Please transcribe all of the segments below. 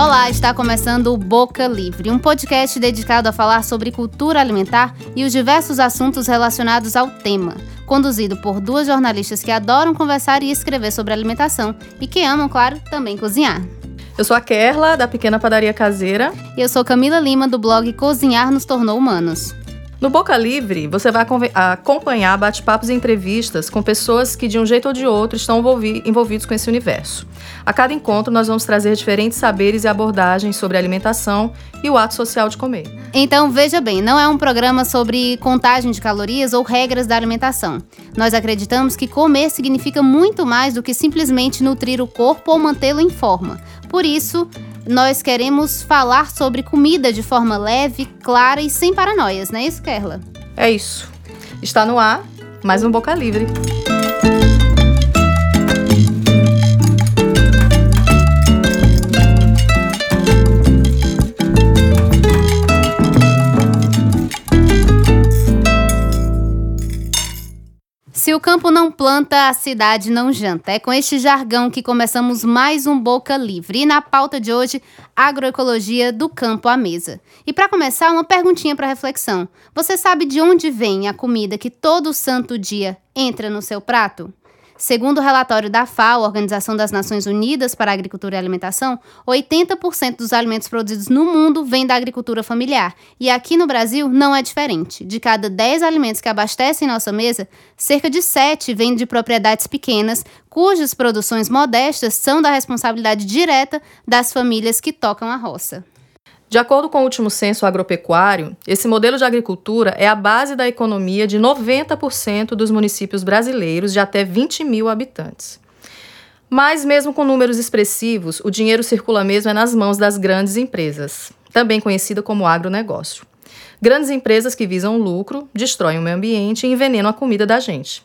Olá, está começando o Boca Livre, um podcast dedicado a falar sobre cultura alimentar e os diversos assuntos relacionados ao tema. Conduzido por duas jornalistas que adoram conversar e escrever sobre alimentação e que amam, claro, também cozinhar. Eu sou a Kerla, da Pequena Padaria Caseira. E eu sou Camila Lima, do blog Cozinhar nos Tornou Humanos. No Boca Livre, você vai acompanhar bate-papos e entrevistas com pessoas que, de um jeito ou de outro, estão envolvidos com esse universo. A cada encontro, nós vamos trazer diferentes saberes e abordagens sobre alimentação e o ato social de comer. Então, veja bem, não é um programa sobre contagem de calorias ou regras da alimentação. Nós acreditamos que comer significa muito mais do que simplesmente nutrir o corpo ou mantê-lo em forma. Por isso, nós queremos falar sobre comida de forma leve, clara e sem paranoias, não é isso, Kerla? É isso. Está no ar, mais um Boca Livre. Se o campo não planta, a cidade não janta. É com este jargão que começamos mais um Boca Livre. E na pauta de hoje, agroecologia do campo à mesa. E para começar, uma perguntinha para reflexão. Você sabe de onde vem a comida que todo santo dia entra no seu prato? Segundo o relatório da FAO, Organização das Nações Unidas para a Agricultura e Alimentação, 80% dos alimentos produzidos no mundo vêm da agricultura familiar. E aqui no Brasil não é diferente. De cada 10 alimentos que abastecem nossa mesa, cerca de 7 vêm de propriedades pequenas, cujas produções modestas são da responsabilidade direta das famílias que tocam a roça. De acordo com o último censo agropecuário, esse modelo de agricultura é a base da economia de 90% dos municípios brasileiros de até 20 mil habitantes. Mas, mesmo com números expressivos, o dinheiro circula mesmo é nas mãos das grandes empresas, também conhecida como agronegócio. Grandes empresas que visam lucro, destroem o meio ambiente e envenenam a comida da gente.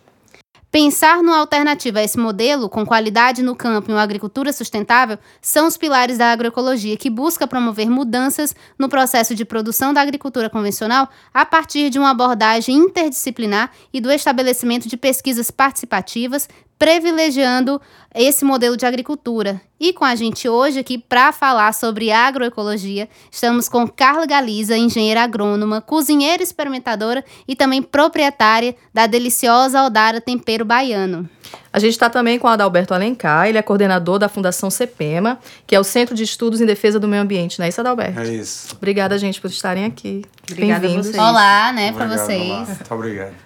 Pensar numa alternativa a esse modelo, com qualidade no campo e uma agricultura sustentável, são os pilares da agroecologia, que busca promover mudanças no processo de produção da agricultura convencional a partir de uma abordagem interdisciplinar e do estabelecimento de pesquisas participativas, privilegiando esse modelo de agricultura. E com a gente hoje aqui para falar sobre agroecologia, estamos com Carla Galiza, engenheira agrônoma, cozinheira experimentadora e também proprietária da deliciosa Aldara Tempero Baiano. A gente está também com o Adalberto Alencar, ele é coordenador da Fundação CEPEMA, que é o Centro de Estudos em Defesa do Meio Ambiente, não é isso, Adalberto? É isso. Obrigada, gente, por estarem aqui. Obrigada a vocês. Olá, né, para vocês. Olá. Muito obrigado.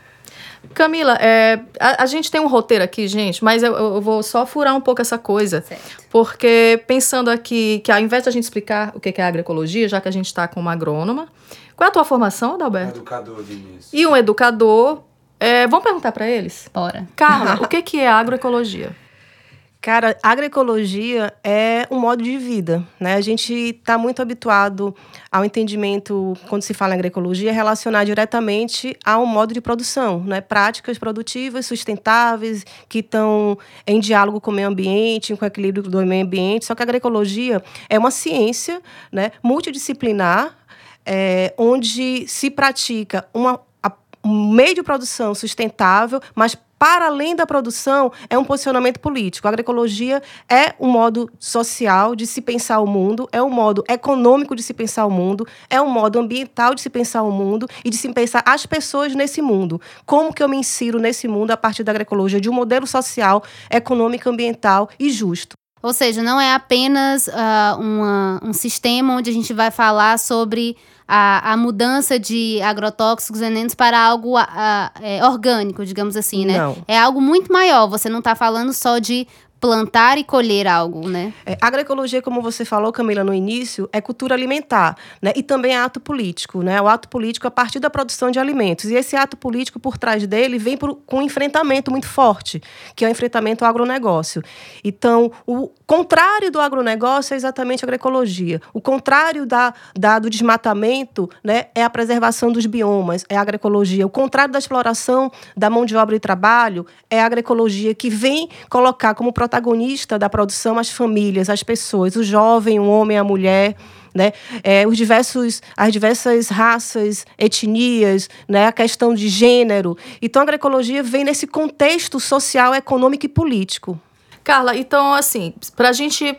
Camila, é, a, a, gente tem um roteiro aqui, gente, mas eu, eu, vou só furar um pouco essa coisa. Certo. Porque pensando aqui que ao invés de a gente explicar o que é agroecologia, já que a gente está com uma agrônoma, qual é a tua formação, Adalberto? Educador de início. E um educador. É, vamos perguntar para eles? Bora. Carla, o que, que é agroecologia? Cara, agroecologia é um modo de vida, né? A gente está muito habituado ao entendimento, quando se fala em agroecologia, relacionar diretamente a um modo de produção, né? Práticas produtivas, sustentáveis, que estão em diálogo com o meio ambiente, com o equilíbrio do meio ambiente. Só que a agroecologia é uma ciência né, multidisciplinar, é, onde se pratica uma, um meio de produção sustentável, mas para além da produção, é um posicionamento político. A agroecologia é um modo social de se pensar o mundo, é um modo econômico de se pensar o mundo, é um modo ambiental de se pensar o mundo e de se pensar as pessoas nesse mundo. Como que eu me insiro nesse mundo a partir da agroecologia, de um modelo social, econômico, ambiental e justo. Ou seja, não é apenas uh, uma, um sistema onde a gente vai falar sobre a, a mudança de agrotóxicos venenos para algo a, a, é, orgânico, digamos assim, né? Não. É algo muito maior. Você não está falando só de plantar e colher algo, né? É, agroecologia, como você falou, Camila, no início, é cultura alimentar, né? E também é ato político, né? O ato político a partir da produção de alimentos. E esse ato político, por trás dele, vem por, com um enfrentamento muito forte, que é o enfrentamento ao agronegócio. Então, o contrário do agronegócio é exatamente a agroecologia. O contrário da, da, do desmatamento né, é a preservação dos biomas, é a agroecologia. O contrário da exploração da mão de obra e trabalho é a agroecologia, que vem colocar como protagonista da produção as famílias, as pessoas, o jovem, o homem, a mulher. Né? É, os diversos, as diversas raças, etnias, né? a questão de gênero. Então, a agroecologia vem nesse contexto social, econômico e político. Carla, então, assim, para a gente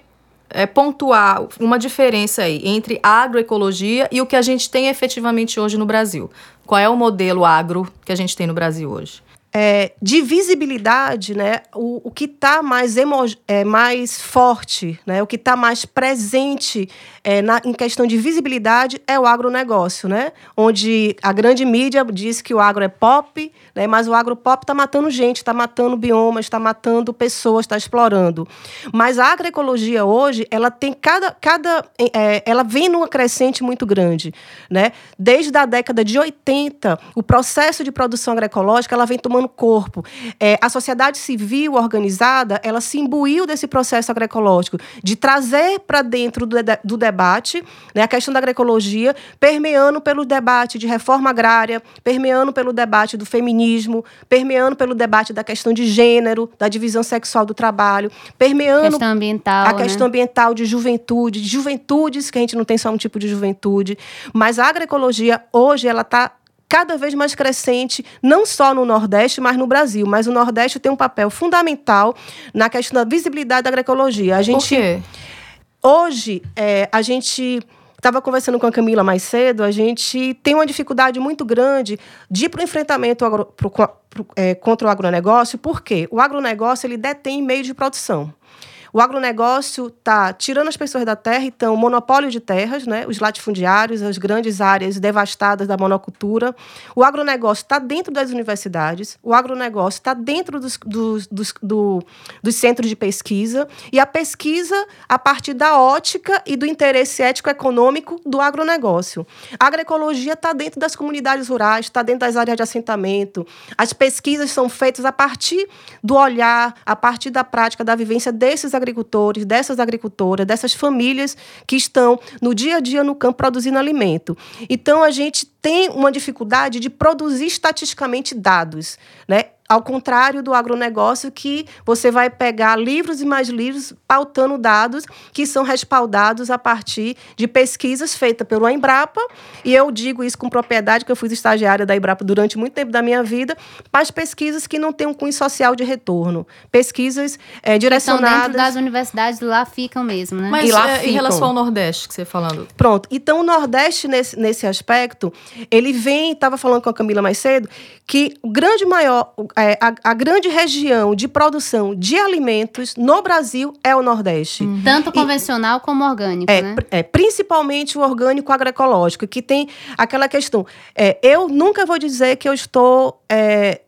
é, pontuar uma diferença aí entre agroecologia e o que a gente tem efetivamente hoje no Brasil. Qual é o modelo agro que a gente tem no Brasil hoje? É, de visibilidade, né, o, o que está mais, emo, é, mais forte, né, o que está mais presente é, na, em questão de visibilidade é o agronegócio, né, onde a grande mídia diz que o agro é pop, né, mas o agropop está matando gente, está matando biomas, está matando pessoas, está explorando. Mas a agroecologia hoje, ela tem cada, cada é, ela vem numa crescente muito grande, né, desde a década de 80, o processo de produção agroecológica ela vem tomando tomando corpo. É, a sociedade civil organizada, ela se imbuiu desse processo agroecológico, de trazer para dentro do, do debate né, a questão da agroecologia, permeando pelo debate de reforma agrária, permeando pelo debate do feminismo, permeando pelo debate da questão de gênero, da divisão sexual do trabalho, permeando questão ambiental, a questão né? ambiental de juventude, de juventudes, que a gente não tem só um tipo de juventude, mas a agroecologia hoje ela está cada vez mais crescente, não só no Nordeste, mas no Brasil. Mas o Nordeste tem um papel fundamental na questão da visibilidade da agroecologia. A gente, Por quê? Hoje, é, a gente estava conversando com a Camila mais cedo, a gente tem uma dificuldade muito grande de ir para o enfrentamento agro, pro, pro, é, contra o agronegócio, porque o agronegócio ele detém meio de produção. O agronegócio está tirando as pessoas da terra, então, monopólio de terras, né? os latifundiários, as grandes áreas devastadas da monocultura. O agronegócio está dentro das universidades, o agronegócio está dentro dos, dos, dos, do, dos centros de pesquisa, e a pesquisa a partir da ótica e do interesse ético-econômico do agronegócio. A agroecologia está dentro das comunidades rurais, está dentro das áreas de assentamento. As pesquisas são feitas a partir do olhar, a partir da prática, da vivência desses agricultores, dessas agricultoras, dessas famílias que estão no dia a dia no campo produzindo alimento. Então, a gente tem uma dificuldade de produzir estatisticamente dados, né? Ao contrário do agronegócio, que você vai pegar livros e mais livros pautando dados que são respaldados a partir de pesquisas feitas pelo Embrapa, e eu digo isso com propriedade, que eu fui estagiária da Embrapa durante muito tempo da minha vida, mas pesquisas que não têm um cunho social de retorno. Pesquisas é, direcionadas... Então, dentro das universidades, lá ficam mesmo, né? Mas E lá é, em relação ao Nordeste, que você falando, Pronto. Então, o Nordeste, nesse, nesse aspecto, ele vem, estava falando com a Camila mais cedo, que o grande maior, é, a, a grande região de produção de alimentos no Brasil é o Nordeste. Tanto convencional como orgânico, É, né? pr- é, principalmente o orgânico agroecológico, que tem aquela questão. É, eu nunca vou dizer que eu estou é,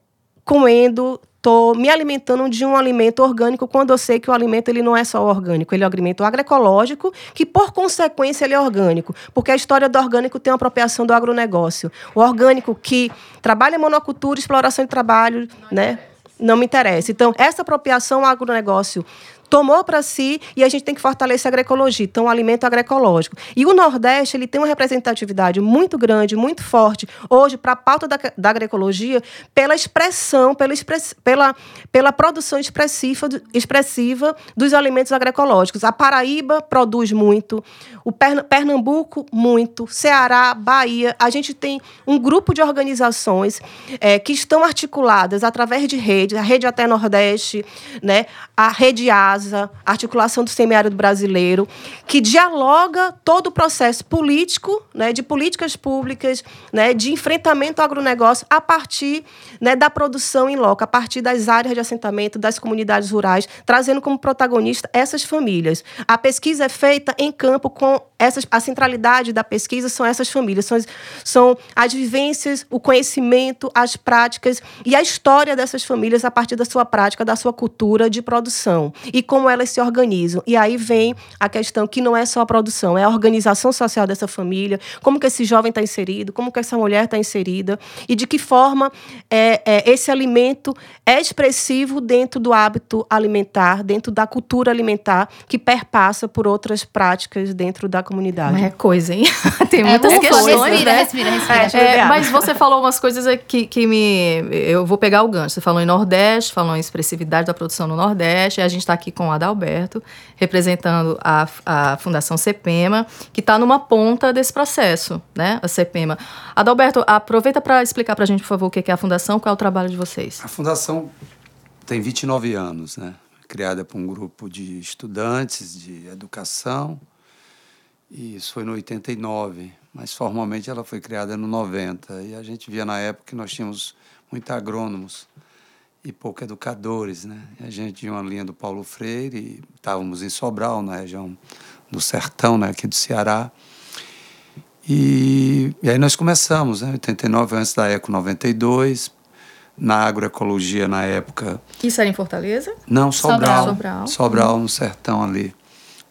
comendo, estou me alimentando de um alimento orgânico, quando eu sei que o alimento ele não é só orgânico, ele é um alimento agroecológico, que por consequência ele é orgânico, porque a história do orgânico tem uma apropriação do agronegócio. O orgânico que trabalha em monocultura, exploração de trabalho, né? Não me interessa. Então, essa apropriação agronegócio tomou para si e a gente tem que fortalecer a agroecologia, então o alimento agroecológico. E o Nordeste ele tem uma representatividade muito grande, muito forte hoje para a pauta da, da agroecologia pela expressão, pela, express, pela, pela produção expressiva, expressiva dos alimentos agroecológicos. A Paraíba produz muito, o Perna- Pernambuco muito, Ceará, Bahia. A gente tem um grupo de organizações eh, que estão articuladas através de redes, a Rede Até Nordeste, né, a Rede ASA, a Articulação do Semiárido Brasileiro, que dialoga todo o processo político, né, de políticas públicas, né, de enfrentamento ao agronegócio a partir né, da produção em loco, a partir das áreas de assentamento, das comunidades rurais, trazendo como protagonista essas famílias. A pesquisa é feita em campo com essas, a centralidade da pesquisa são essas famílias, são são as vivências, o conhecimento, as práticas e a história dessas famílias a partir da sua prática, da sua cultura de produção e como elas se organizam. E aí vem a questão que não é só a produção, é a organização social dessa família, como que esse jovem está inserido, como que essa mulher está inserida e de que forma é, é, esse alimento é expressivo dentro do hábito alimentar, dentro da cultura alimentar que perpassa por outras práticas dentro da comunidade. mas é coisa, hein? Tem É, muitas ufa, questões, respira, né? respira, respira. É, É, água. mas você falou umas coisas aqui que me. Eu vou pegar o gancho. Você falou em Nordeste, falou em expressividade da produção no Nordeste. E a gente está aqui com o Adalberto, representando a, a Fundação CEPEMA, que está numa ponta desse processo, né? A CEPEMA. Adalberto, aproveita para explicar para a gente, por favor, o que é a Fundação, qual é o trabalho de vocês. A fundação tem 29 anos, né? criada por um grupo de estudantes de educação, e isso foi no 89, mas formalmente ela foi criada no 90. E a gente via na época que nós tínhamos muitos agrônomos e poucos educadores, né? A gente tinha uma linha do Paulo Freire, estávamos em Sobral, na região do Sertão, né, aqui do Ceará. E, e aí nós começamos, né, 89 antes da Eco 92, na agroecologia na época. Isso era em Fortaleza? Não, Sobral. Sobral, Sobral no sertão ali,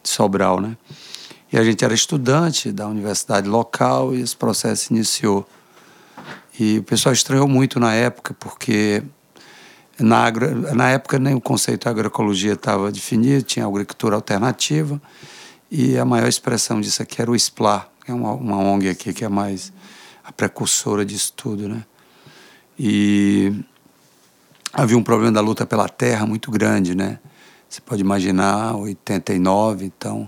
de Sobral, né? E a gente era estudante da universidade local e esse processo iniciou. E o pessoal estranhou muito na época, porque na, agro, na época nem o conceito de agroecologia estava definido, tinha agricultura alternativa, e a maior expressão disso aqui era o SPLA, que é uma, uma ONG aqui que é mais a precursora disso tudo, né? E havia um problema da luta pela terra muito grande, né? Você pode imaginar, 89, então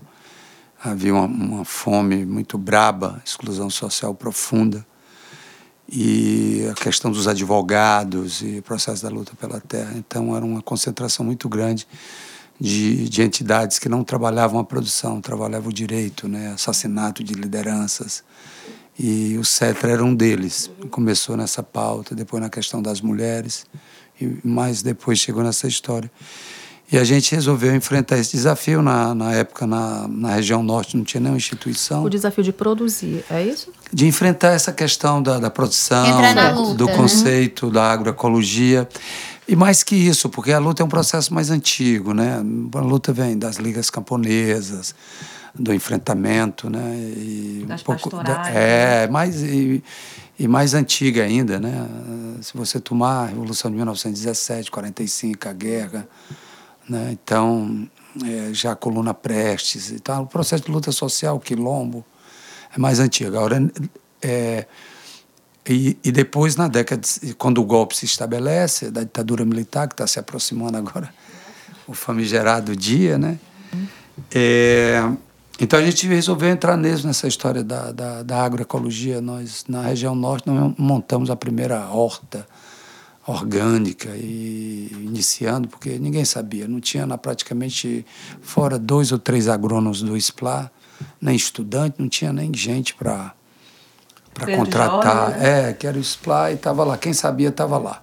havia uma, uma fome muito braba, exclusão social profunda e a questão dos advogados e o processo da luta pela terra. Então, era uma concentração muito grande de, de entidades que não trabalhavam a produção, trabalhavam o direito, né? assassinato de lideranças. E o CETRA era um deles. Começou nessa pauta, depois na questão das mulheres, e mais depois chegou nessa história. E a gente resolveu enfrentar esse desafio. Na, na época, na, na região norte, não tinha nenhuma instituição. O desafio de produzir, é isso? De enfrentar essa questão da, da produção, luta, do né? conceito da agroecologia. E mais que isso, porque a luta é um processo mais antigo, né? A luta vem das ligas camponesas, do enfrentamento, né? E Das um pouco pastorais, é, mais e, e mais antiga ainda, né? Se você tomar a Revolução de 1917, 45, a guerra, né? Então, é, já a coluna Prestes e tal, o processo de luta social, quilombo, é mais antigo. Agora, é, e, e depois, na década, de, quando o golpe se estabelece, da ditadura militar, que está se aproximando agora, o famigerado dia, né? É, então a gente resolveu entrar mesmo nessa história da, da, da agroecologia. Nós, na região norte, nós montamos a primeira horta orgânica e iniciando, porque ninguém sabia, não tinha na, praticamente, fora dois ou três agrônomos do SPLA, nem estudante, não tinha nem gente para para contratar. Jorge, né? É, que era o SPLA e estava lá. Quem sabia estava lá.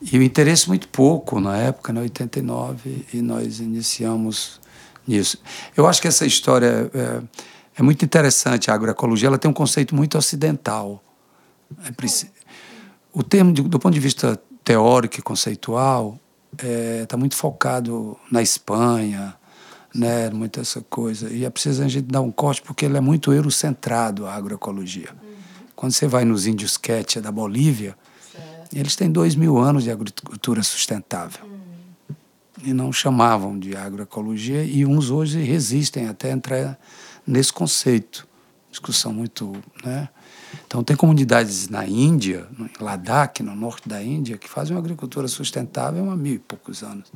E o interesse muito pouco na época, em 89, e nós iniciamos nisso. Eu acho que essa história é, é muito interessante. A agroecologia ela tem um conceito muito ocidental. É preci- o termo, de- do ponto de vista teórico e conceitual, está muito focado na Espanha, né, muito essa coisa. E é preciso a gente dar um corte porque ele é muito eurocentrado, a agroecologia. Quando você vai nos índios Quechua da Bolívia, eles têm dois mil anos de agricultura sustentável. E não chamavam de agroecologia, e uns hoje resistem até entrar nesse conceito. Discussão muito. Né? Então, tem comunidades na Índia, em Ladakh, no norte da Índia, que fazem uma agricultura sustentável há mil e poucos anos.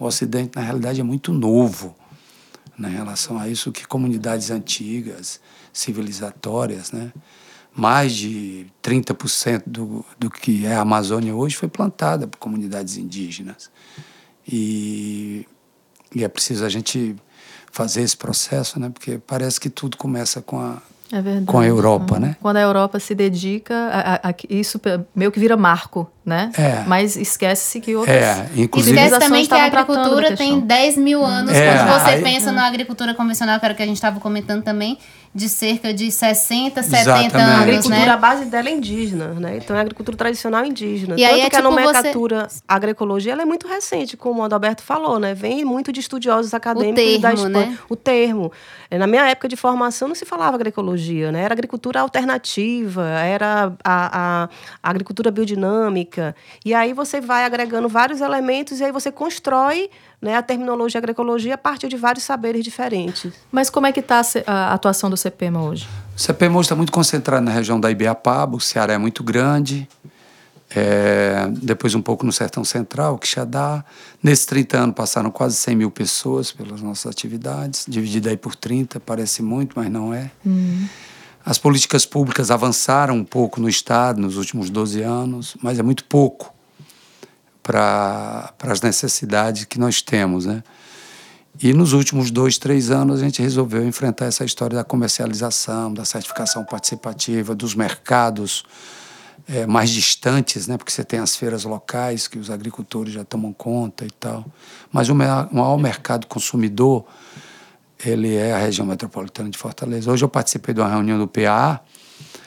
O Ocidente, na realidade, é muito novo né, em relação a isso que comunidades antigas, civilizatórias, né, mais de 30% do, do que é a Amazônia hoje foi plantada por comunidades indígenas. E, e é preciso a gente fazer esse processo, né, porque parece que tudo começa com a, É verdade. com a Europa, né? Quando a Europa se dedica, a, a- a- isso meio que vira marco, né? É. Mas esquece-se que outras É, inclusive Esquece também que a agricultura da tem questão. 10 mil anos. É, quando você aí- pensa na agricultura convencional, que era o que a gente estava comentando também, de cerca de 60, 70 Exatamente. A anos, agricultura, a né? base dela é indígena, né? Então é a agricultura tradicional indígena. E aí Tanto é que a tipo você- nomenclatura agroecologia ela é muito recente, como o Adalberto falou, né? Vem muito de estudiosos acadêmicos da termo, Espanha. né? O termo. É, Na minha época de formação não se falava agroecologia, né? Era agricultura alternativa, era a, a- a agricultura biodinâmica. E aí você vai agregando vários elementos e aí você constrói né, a terminologia agroecologia a partir de vários saberes diferentes. Mas como é que está a atuação do CPMA hoje? O CPMO está muito concentrado na região da Ibiapaba, o Ceará é muito grande, é, depois um pouco no Sertão Central, Quixadá. Nesses 30 anos passaram quase 100 mil pessoas pelas nossas atividades, dividido aí por 30, parece muito, mas não é. As políticas públicas avançaram um pouco no Estado nos últimos 12 anos, mas é muito pouco. para as necessidades que nós temos, né? E nos últimos dois, três anos, a gente resolveu enfrentar essa história da comercialização, da certificação participativa, dos mercados é, mais distantes, né? porque você tem as feiras locais que os agricultores já tomam conta e tal. Mas o maior mercado consumidor ele é a região metropolitana de Fortaleza. Hoje eu participei de uma reunião do PA.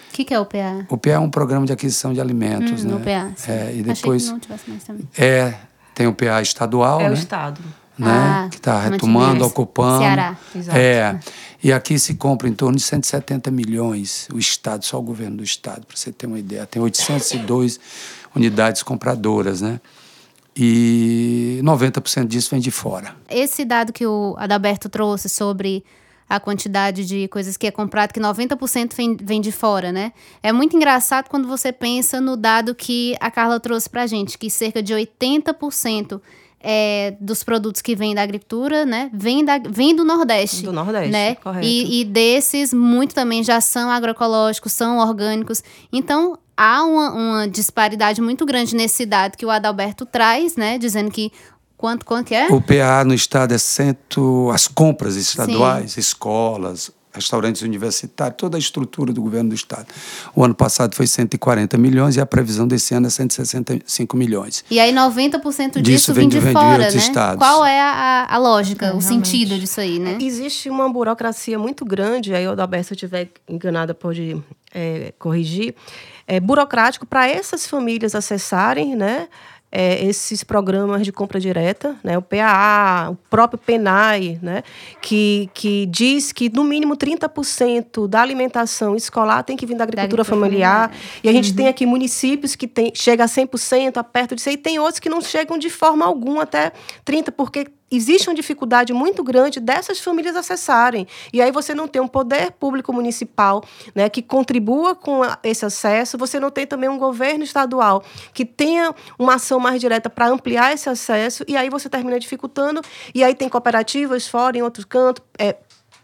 O que, que, é o PA? O PA é um programa de aquisição de alimentos, hum, né? O PA. Sim. É, e depois Achei que não tivesse mais também. É, tem o PA estadual, É né? o Estado. Né? Ah, que está retomando, ocupando. Ceará. Exato. É. E aqui se compra em torno de 170 milhões, o Estado, só o governo do Estado, para você ter uma ideia. Tem 802 unidades compradoras, né? E 90% disso vem de fora. Esse dado que o Adalberto trouxe sobre a quantidade de coisas que é comprado, que 90% vem, vem de fora, né? É muito engraçado quando você pensa no dado que a Carla trouxe pra gente, que cerca de 80% é, dos produtos que vêm da agricultura, né, vem, da, vem do Nordeste. Do Nordeste, né? correto. E, e desses, muito também já são agroecológicos, são orgânicos. Então, há uma, uma disparidade muito grande nesse dado que o Adalberto traz, né, dizendo que quanto, quanto é? O PA no Estado é cento, as compras estaduais, escolas, restaurantes universitários, toda a estrutura do governo do Estado. O ano passado foi 140 milhões e a previsão desse ano é 165 milhões. E aí 90% disso Disso vem de de- vem de fora, outros né? estados. Qual é a, a lógica, É, o realmente. sentido disso aí, né? Existe uma burocracia muito grande, aí o Adalberto, se eu estiver enganada, pode é, corrigir, é burocrático para essas famílias acessarem, né? É, esses programas de compra direta, né, o PAA, o próprio PENAI, né, que, que diz que no mínimo 30% da alimentação escolar tem que vir da agricultura, agricultura familiar. familiar. E a gente tem aqui municípios que tem, chega a 100%, a perto disso, e tem outros que não chegam de forma alguma até 30%, porque existe uma dificuldade muito grande dessas famílias acessarem. E aí você não tem um poder público municipal né, que contribua com esse acesso, você não tem também um governo estadual que tenha uma ação mais direta para ampliar esse acesso, e aí você termina dificultando, e aí tem cooperativas fora, em outros cantos, é,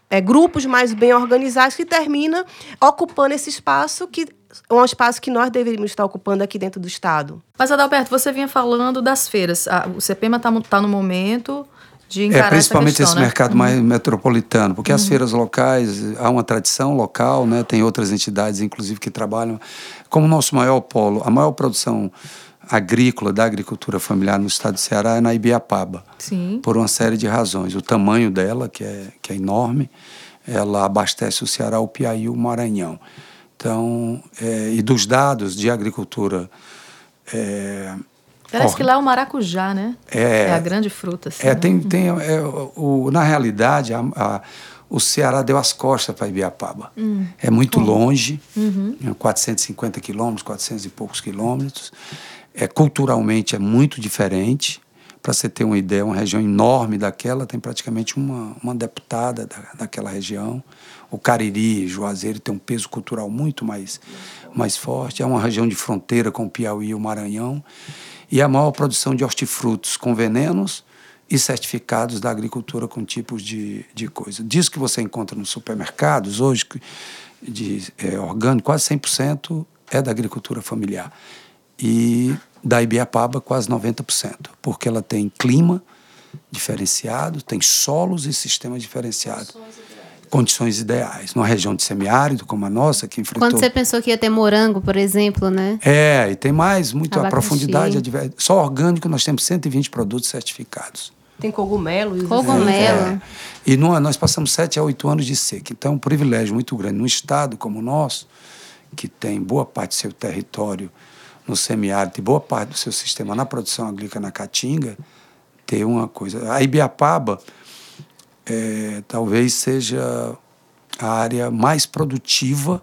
é, grupos mais bem organizados que termina ocupando esse espaço que é um espaço que nós deveríamos estar ocupando aqui dentro do Estado. Mas, Adalberto, você vinha falando das feiras. Ah, o CPMA está tá no momento de encarar É, principalmente questão, esse né? mercado mais metropolitano, porque as feiras locais, há uma tradição local, né? tem outras entidades, inclusive, que trabalham. Como o nosso maior polo, a maior produção agrícola da agricultura familiar no estado do Ceará é na Ibiapaba, Sim. por uma série de razões. O tamanho dela, que é, que é enorme, ela abastece o Ceará, o Piauí e o Maranhão. Então, é, e dos dados de agricultura. é, Parece Or- que lá é o maracujá, né? É. a grande fruta. Assim, É, né? tem, tem é, o, na realidade, a, a- o Ceará deu as costas para Ibiapaba. É muito longe, né, 450 quilômetros, 400 e poucos quilômetros. É, culturalmente é muito diferente. Para você ter uma ideia, uma região enorme daquela tem praticamente uma, uma deputada da, daquela região. O Cariri, Juazeiro, tem um peso cultural muito mais, mais forte. É uma região de fronteira com o Piauí e o Maranhão. E a maior produção de hortifrutos com venenos e certificados da agricultura com tipos de, de coisa. Disso que você encontra nos supermercados hoje, de é, orgânico, quase 100% é da agricultura familiar. E da Ibiapaba, quase 90%, porque ela tem clima diferenciado, tem solos e sistema diferenciado. Condições ideais. Numa região de semiárido como a nossa, que enfrentou... Quando você pensou que ia ter morango, por exemplo, né? É, e tem mais, muito a Abacaxi. profundidade. a diver- Só orgânico nós temos 120 produtos certificados. Tem cogumelo. Cogumelo. É. E numa- nós passamos sete a oito anos de seca. Então, é um privilégio muito grande. Num estado como o nosso, que tem boa parte do seu território no semiárido e boa parte do seu sistema na produção agrícola na Caatinga, ter uma coisa. A Ibiapaba é, talvez seja a área mais produtiva,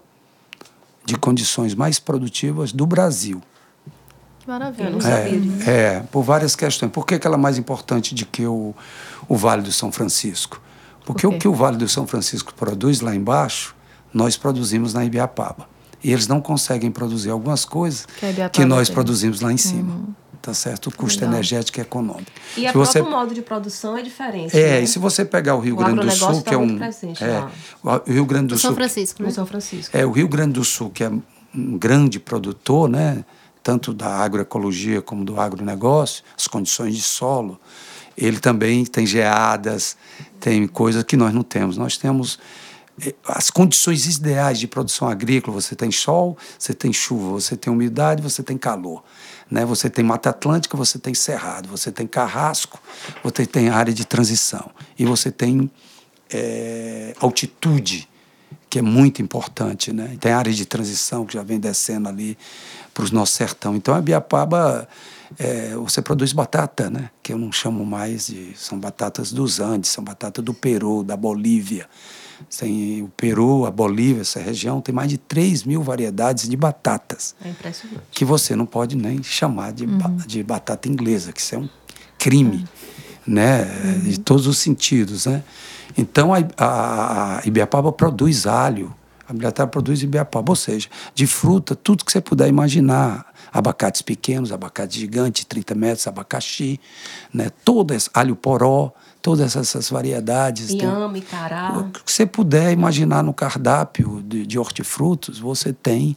de condições mais produtivas do Brasil. Que maravilha. Eu não sabia disso. É, é, por várias questões. Por que, que ela é mais importante do que o, o Vale do São Francisco? Porque Por o que o Vale do São Francisco produz lá embaixo, nós produzimos na Ibiapaba. E eles não conseguem produzir algumas coisas Que que nós tem. produzimos lá em cima. Tá certo? O custo Legal. energético e econômico. E o Se você- próprio modo de produção é diferente. É, né? e se você pegar o Rio O Grande do Sul, tá que é muito um. presente é, lá. o Rio Grande do Do São Sul. Francisco, né? São Francisco. É, o Rio Grande do Sul, que é um grande produtor, né? tanto da agroecologia como do agronegócio, as condições de solo, ele também tem geadas, tem coisas que nós não temos. Nós temos eh, as condições ideais de produção agrícola, você tem sol, você tem chuva, você tem umidade, você tem calor. Né? Você tem Mata Atlântica, você tem Cerrado, você tem Carrasco, você tem área de transição. E você tem é, altitude, que é muito importante. Né? Tem área de transição que já vem descendo ali para os nossos sertão. Então a Biapaba, é, você produz batata, né? que eu não chamo mais de. São batatas dos Andes, são batatas do Peru, da Bolívia. Tem o Peru, a Bolívia, essa região, tem mais de 3 mil variedades de batatas. É impressionante. Que você não pode nem chamar de, uhum. ba de batata inglesa, que isso é um crime, uhum. né? Uhum. De todos os sentidos, né? Então, a, a, a Ibiapaba produz alho, a Ibiapaba produz Ibiapaba, ou seja, de fruta, tudo que você puder imaginar. Abacates pequenos, abacate gigante, 30 metros, abacaxi, né? Todas, alho poró, todas essas variedades. Inhame, cará. O que você puder imaginar no cardápio de, de hortifrutos, você tem.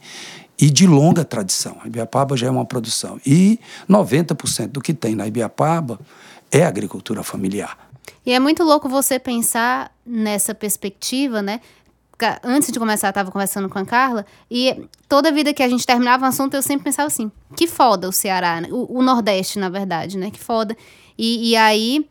E de longa tradição. A Ibiapaba já é uma produção. E 90% do que tem na Ibiapaba é agricultura familiar. E é muito louco você pensar nessa perspectiva, né? Antes de começar, eu estava conversando com a Carla, e toda vida que a gente terminava um assunto, eu sempre pensava assim: que foda o Ceará, né? o, o Nordeste, na verdade, né? Que foda. E, e aí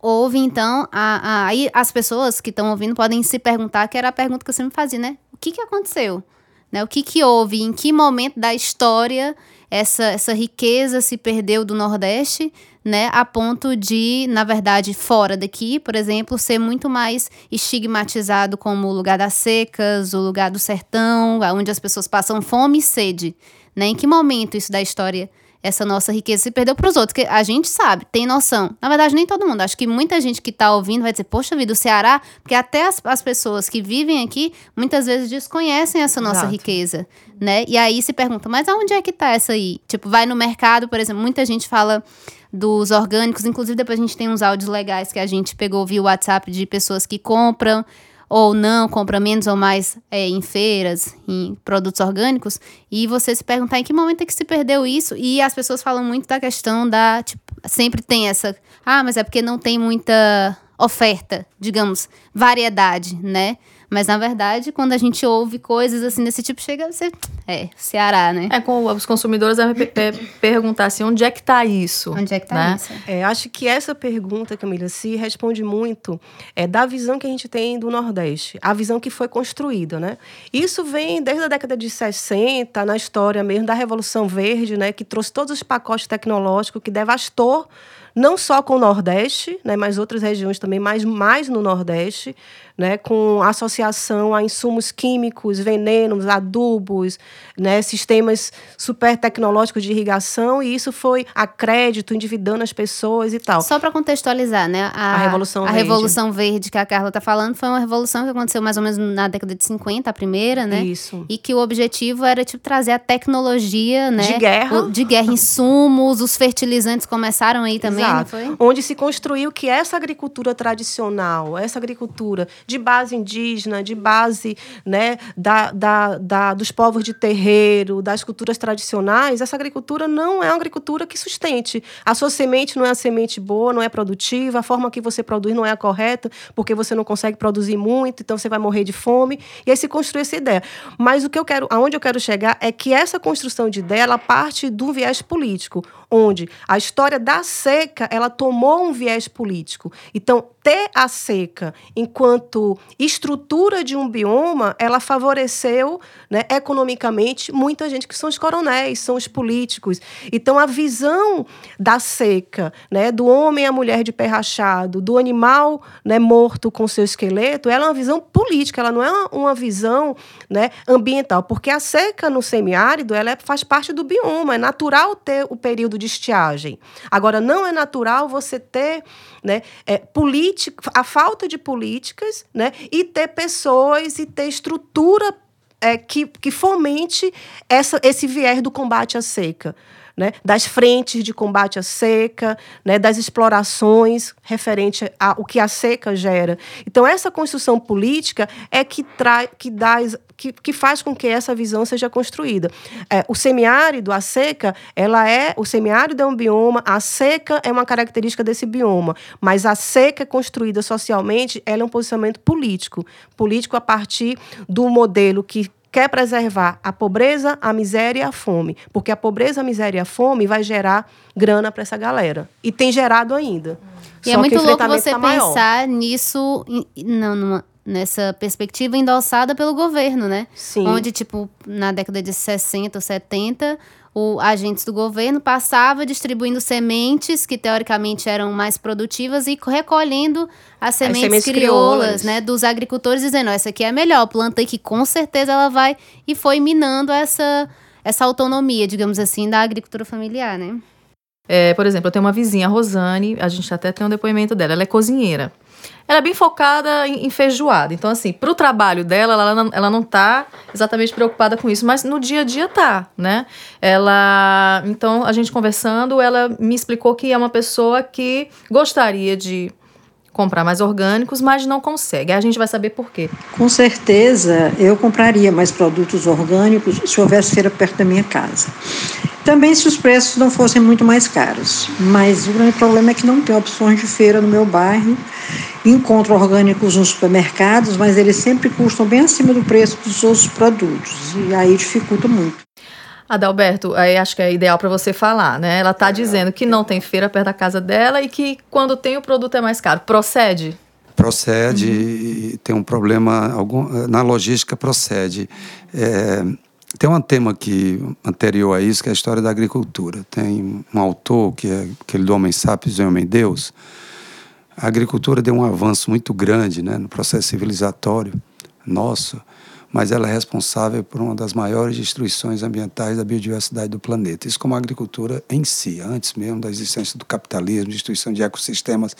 houve então a, a, aí as pessoas que estão ouvindo podem se perguntar que era a pergunta que eu sempre fazia né? O que que aconteceu? Né? O que que houve? Em que momento da história essa essa riqueza se perdeu do Nordeste né? A ponto de na verdade fora daqui por exemplo ser muito mais estigmatizado como o lugar das secas o lugar do sertão onde as pessoas passam fome e sede né? Em que momento isso da história essa nossa riqueza se perdeu para os outros, que a gente sabe, tem noção. Na verdade, nem todo mundo. Acho que muita gente que está ouvindo vai dizer, poxa vida, o Ceará, porque até as, as pessoas que vivem aqui muitas vezes desconhecem essa nossa Exato. riqueza, né? E aí se pergunta, mas aonde é que está essa aí? Tipo, vai no mercado, por exemplo, muita gente fala dos orgânicos, inclusive depois a gente tem uns áudios legais que a gente pegou via WhatsApp de pessoas que compram ou não, compra menos ou mais é, em feiras, em produtos orgânicos, e você se perguntar em que momento é que se perdeu isso, e as pessoas falam muito da questão da, tipo, sempre tem essa, ah, mas é porque não tem muita oferta, digamos, variedade, né? Mas, na verdade, quando a gente ouve coisas assim desse tipo, chega a ser. É, Ceará, né? É, com os consumidores devem é, perguntar assim: onde é que está isso? Onde é que está né? isso? É, acho que essa pergunta, Camila, se responde muito é, da visão que a gente tem do Nordeste, a visão que foi construída, né? Isso vem desde a década de 60, na história mesmo da Revolução Verde, né? Que trouxe todos os pacotes tecnológicos que devastou não só com o Nordeste, né, mas outras regiões também, mas mais no Nordeste, né, com associação a insumos químicos, venenos, adubos, né, sistemas super tecnológicos de irrigação, e isso foi a crédito, endividando as pessoas e tal. Só para contextualizar, né, a, a Revolução a Verde. Revolução Verde que a Carla está falando foi uma revolução que aconteceu mais ou menos na década de 50, a primeira, né? Isso. E que o objetivo era tipo trazer a tecnologia, né, de guerra, de guerra, insumos, os fertilizantes começaram aí também, Exato. não foi? Onde se construiu que essa agricultura tradicional, essa agricultura de base indígena, de base né, da, da, da, dos povos de terreiro, das culturas tradicionais, essa agricultura não é uma agricultura que sustente. A sua semente não é a semente boa, não é produtiva, a forma que você produz não é a correta, porque você não consegue produzir muito, então você vai morrer de fome. E aí se construi essa ideia. Mas o que eu quero, aonde eu quero chegar é que essa construção de ideia ela parte do viés político, onde a história da seca ela tomou um viés político. Então, ter a seca enquanto estrutura de um bioma, ela favoreceu né, economicamente muita gente que são os coronéis, são os políticos. Então, a visão da seca, né, do homem a mulher de pé rachado, do animal né, morto com seu esqueleto, ela é uma visão política, ela não é uma visão né, ambiental, porque a seca no semiárido ela é, faz parte do bioma, é natural ter o período de estiagem. Agora, não é natural você ter né, é, política, a falta de políticas né, e ter pessoas e ter estrutura é, que, que fomente essa, esse viés do combate à seca. Né, das frentes de combate à seca, né, das explorações referente ao que a seca gera. Então, essa construção política é que, traz, que, dá, que, que faz com que essa visão seja construída. É, o semiárido, a seca, ela é o semiárido é um bioma, a seca é uma característica desse bioma, mas a seca construída socialmente, ela é um posicionamento político, político a partir do modelo que quer preservar a pobreza, a miséria e a fome, porque a pobreza, a miséria e a fome vai gerar grana para essa galera. E tem gerado ainda. E é muito louco você tá pensar nisso, não, numa, nessa perspectiva endossada pelo governo, né? Sim. Onde, tipo, na década de 60 ou 70, o agentes do governo passava distribuindo sementes que teoricamente eram mais produtivas e recolhendo as sementes, as sementes crioulas, crioulas, né, dos agricultores dizendo, essa aqui é melhor, planta aí que com certeza ela vai e foi minando essa essa autonomia, digamos assim, da agricultura familiar, né? É, por exemplo, eu tenho uma vizinha, a Rosane, a gente até tem um depoimento dela, ela é cozinheira. Ela é bem focada em, em feijoada. Então, assim, para o trabalho dela, ela não, ela não tá exatamente preocupada com isso, mas no dia a dia tá, né? Ela. Então, a gente conversando, ela me explicou que é uma pessoa que gostaria de comprar mais orgânicos, mas não consegue. Aí a gente vai saber por quê. Com certeza, eu compraria mais produtos orgânicos se houvesse feira perto da minha casa. Também se os preços não fossem muito mais caros. Mas o grande problema é que não tem opções de feira no meu bairro. Encontro orgânicos nos supermercados, mas eles sempre custam bem acima do preço dos outros produtos. E aí dificulta muito. Adalberto, aí acho que é ideal para você falar, né? Ela está dizendo que não tem feira perto da casa dela e que quando tem o produto é mais caro. Procede? Procede uhum. e tem um problema algum, na logística procede. É, tem um tema que anterior a isso que é a história da agricultura. Tem um autor que é aquele do Homem Sapiens e Homem Deus. A agricultura deu um avanço muito grande, né, no processo civilizatório nosso mas ela é responsável por uma das maiores destruições ambientais da biodiversidade do planeta. Isso como a agricultura em si, antes mesmo da existência do capitalismo, destruição de ecossistemas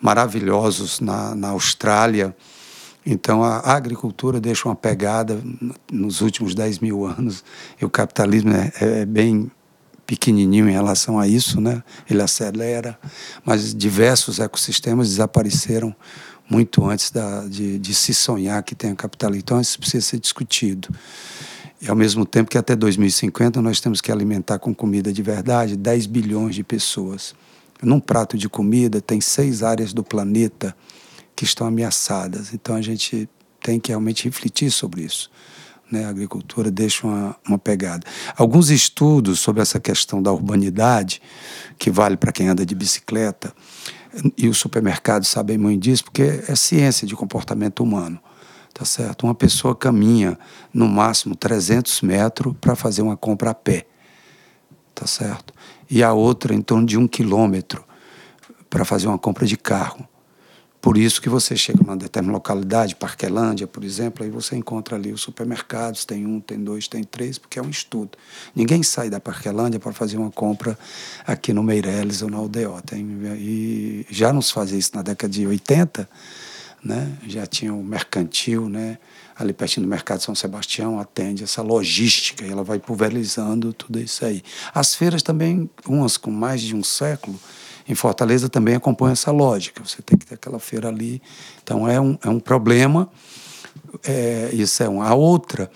maravilhosos na, na Austrália. Então, a agricultura deixa uma pegada nos últimos 10 mil anos, e o capitalismo é, é bem pequenininho em relação a isso, né? ele acelera, mas diversos ecossistemas desapareceram muito antes da, de, de se sonhar que tenha capitalismo. Então, isso precisa ser discutido. E, ao mesmo tempo que até 2050 nós temos que alimentar com comida de verdade 10 bilhões de pessoas. Num prato de comida, tem seis áreas do planeta que estão ameaçadas. Então, a gente tem que realmente refletir sobre isso. Né? A agricultura deixa uma, uma pegada. Alguns estudos sobre essa questão da urbanidade, que vale para quem anda de bicicleta, e os supermercados sabem muito disso, porque é ciência de comportamento humano. Tá certo? Uma pessoa caminha no máximo 300 metros para fazer uma compra a pé. Tá certo? E a outra em torno de um quilômetro para fazer uma compra de carro. Por isso que você chega numa determinada localidade, Parquelândia, por exemplo, aí você encontra ali os supermercados, tem um, tem dois, tem três, porque é um estudo. Ninguém sai da Parquelândia para fazer uma compra aqui no Meireles ou na Aldeó. E já nos fazia isso na década de 80, né? já tinha o mercantil, né? ali pertinho do Mercado São Sebastião, atende essa logística, e ela vai pulverizando tudo isso aí. As feiras também, umas com mais de um século, em Fortaleza também acompanha essa lógica. Você tem que ter aquela feira ali. Então é um, é um problema. É, isso é uma. A outra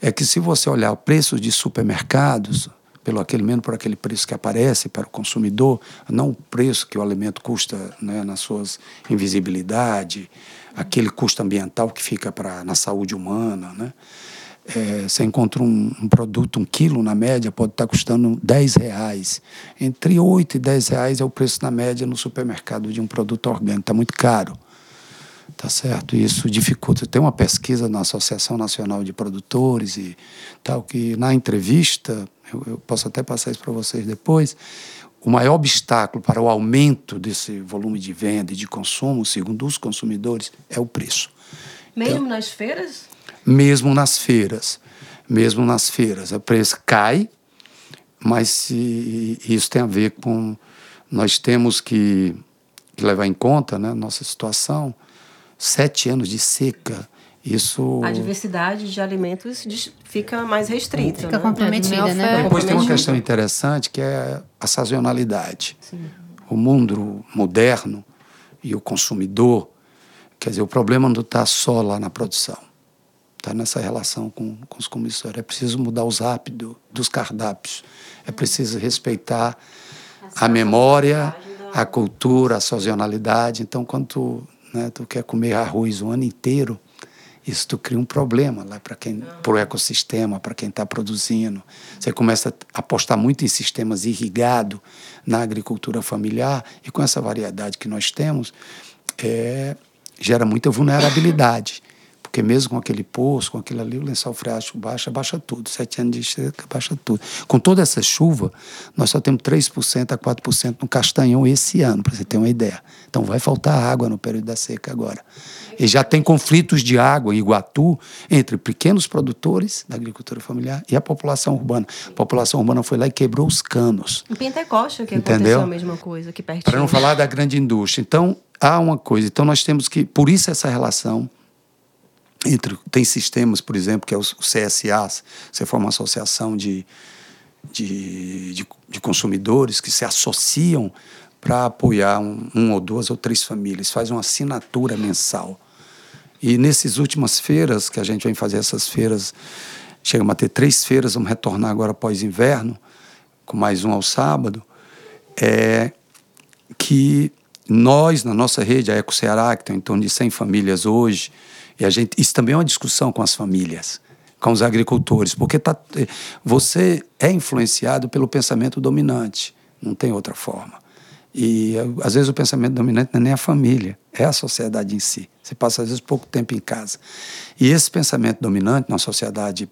é que se você olhar o preço de supermercados, pelo aquele menos por aquele preço que aparece para o consumidor, não o preço que o alimento custa né, nas suas invisibilidade, aquele custo ambiental que fica para na saúde humana, né? É, você encontra um, um, produto, um quilo na média, pode estar custando 10 reais. Entre 8 e 10 reais é o preço na média no supermercado de um produto orgânico. Está muito caro. Tá certo? Isso dificulta. Tem uma pesquisa na Associação Nacional de Produtores e tal, que na entrevista, eu, eu posso até passar isso para vocês depois, o maior obstáculo para o aumento desse volume de venda e de consumo, segundo os consumidores, é o preço. Mesmo então, nas feiras? Mesmo nas feiras. Mesmo nas feiras. O preço cai, mas se, isso tem a ver com. Nós temos que, que levar em conta né, nossa situação. Sete anos de seca. Isso... A diversidade de alimentos fica mais restrita. Fica né? comprometida, né? Depois tem uma questão interessante que é a sazonalidade. Sim. O mundo moderno e o consumidor, quer dizer, o problema não está só lá na produção está nessa relação com, com os comissores. É preciso mudar os hábitos dos cardápios. É preciso respeitar a memória, a cultura, a sazonalidade. Então, quando tu, né, tu quer comer arroz o ano inteiro, isso tu cria um problema lá para quem, para o ecossistema, para quem está produzindo. Você começa a apostar muito em sistemas irrigados na agricultura familiar e com essa variedade que nós temos, é, gera muita vulnerabilidade. Porque mesmo com aquele poço, com aquilo ali, o lençol freático baixa, baixa tudo. Sete anos de seca, baixa tudo. Com toda essa chuva, nós só temos 3% a 4% no Castanhão esse ano, para você ter uma ideia. Então vai faltar água no período da seca agora. E já tem conflitos de água em Iguatu entre pequenos produtores da agricultura familiar e a população urbana. A população urbana foi lá e quebrou os canos. Em Pentecoste que Entendeu? aconteceu a mesma coisa, aqui pertinho. Para não falar da grande indústria. Então, há uma coisa. Então, nós temos que... Por isso essa relação entre... Tem sistemas, por exemplo, que é o CSA, você forma uma associação de, de, de, de consumidores que se associam para apoiar um, um, ou duas ou três famílias, faz uma assinatura mensal. E nessas últimas feiras, que a gente vem fazer essas feiras, chegamos a ter três feiras, vamos retornar agora após inverno, com mais um ao sábado, é que nós, na nossa rede, a Eco Ceará, que tem em torno de 100 famílias hoje, e a gente, isso também é uma discussão com as famílias, com os agricultores, porque tá, você é influenciado pelo pensamento dominante, não tem outra forma. E às vezes o pensamento dominante não é nem a família, é a sociedade em si. Você passa às vezes pouco tempo em casa. E esse pensamento dominante na sociedade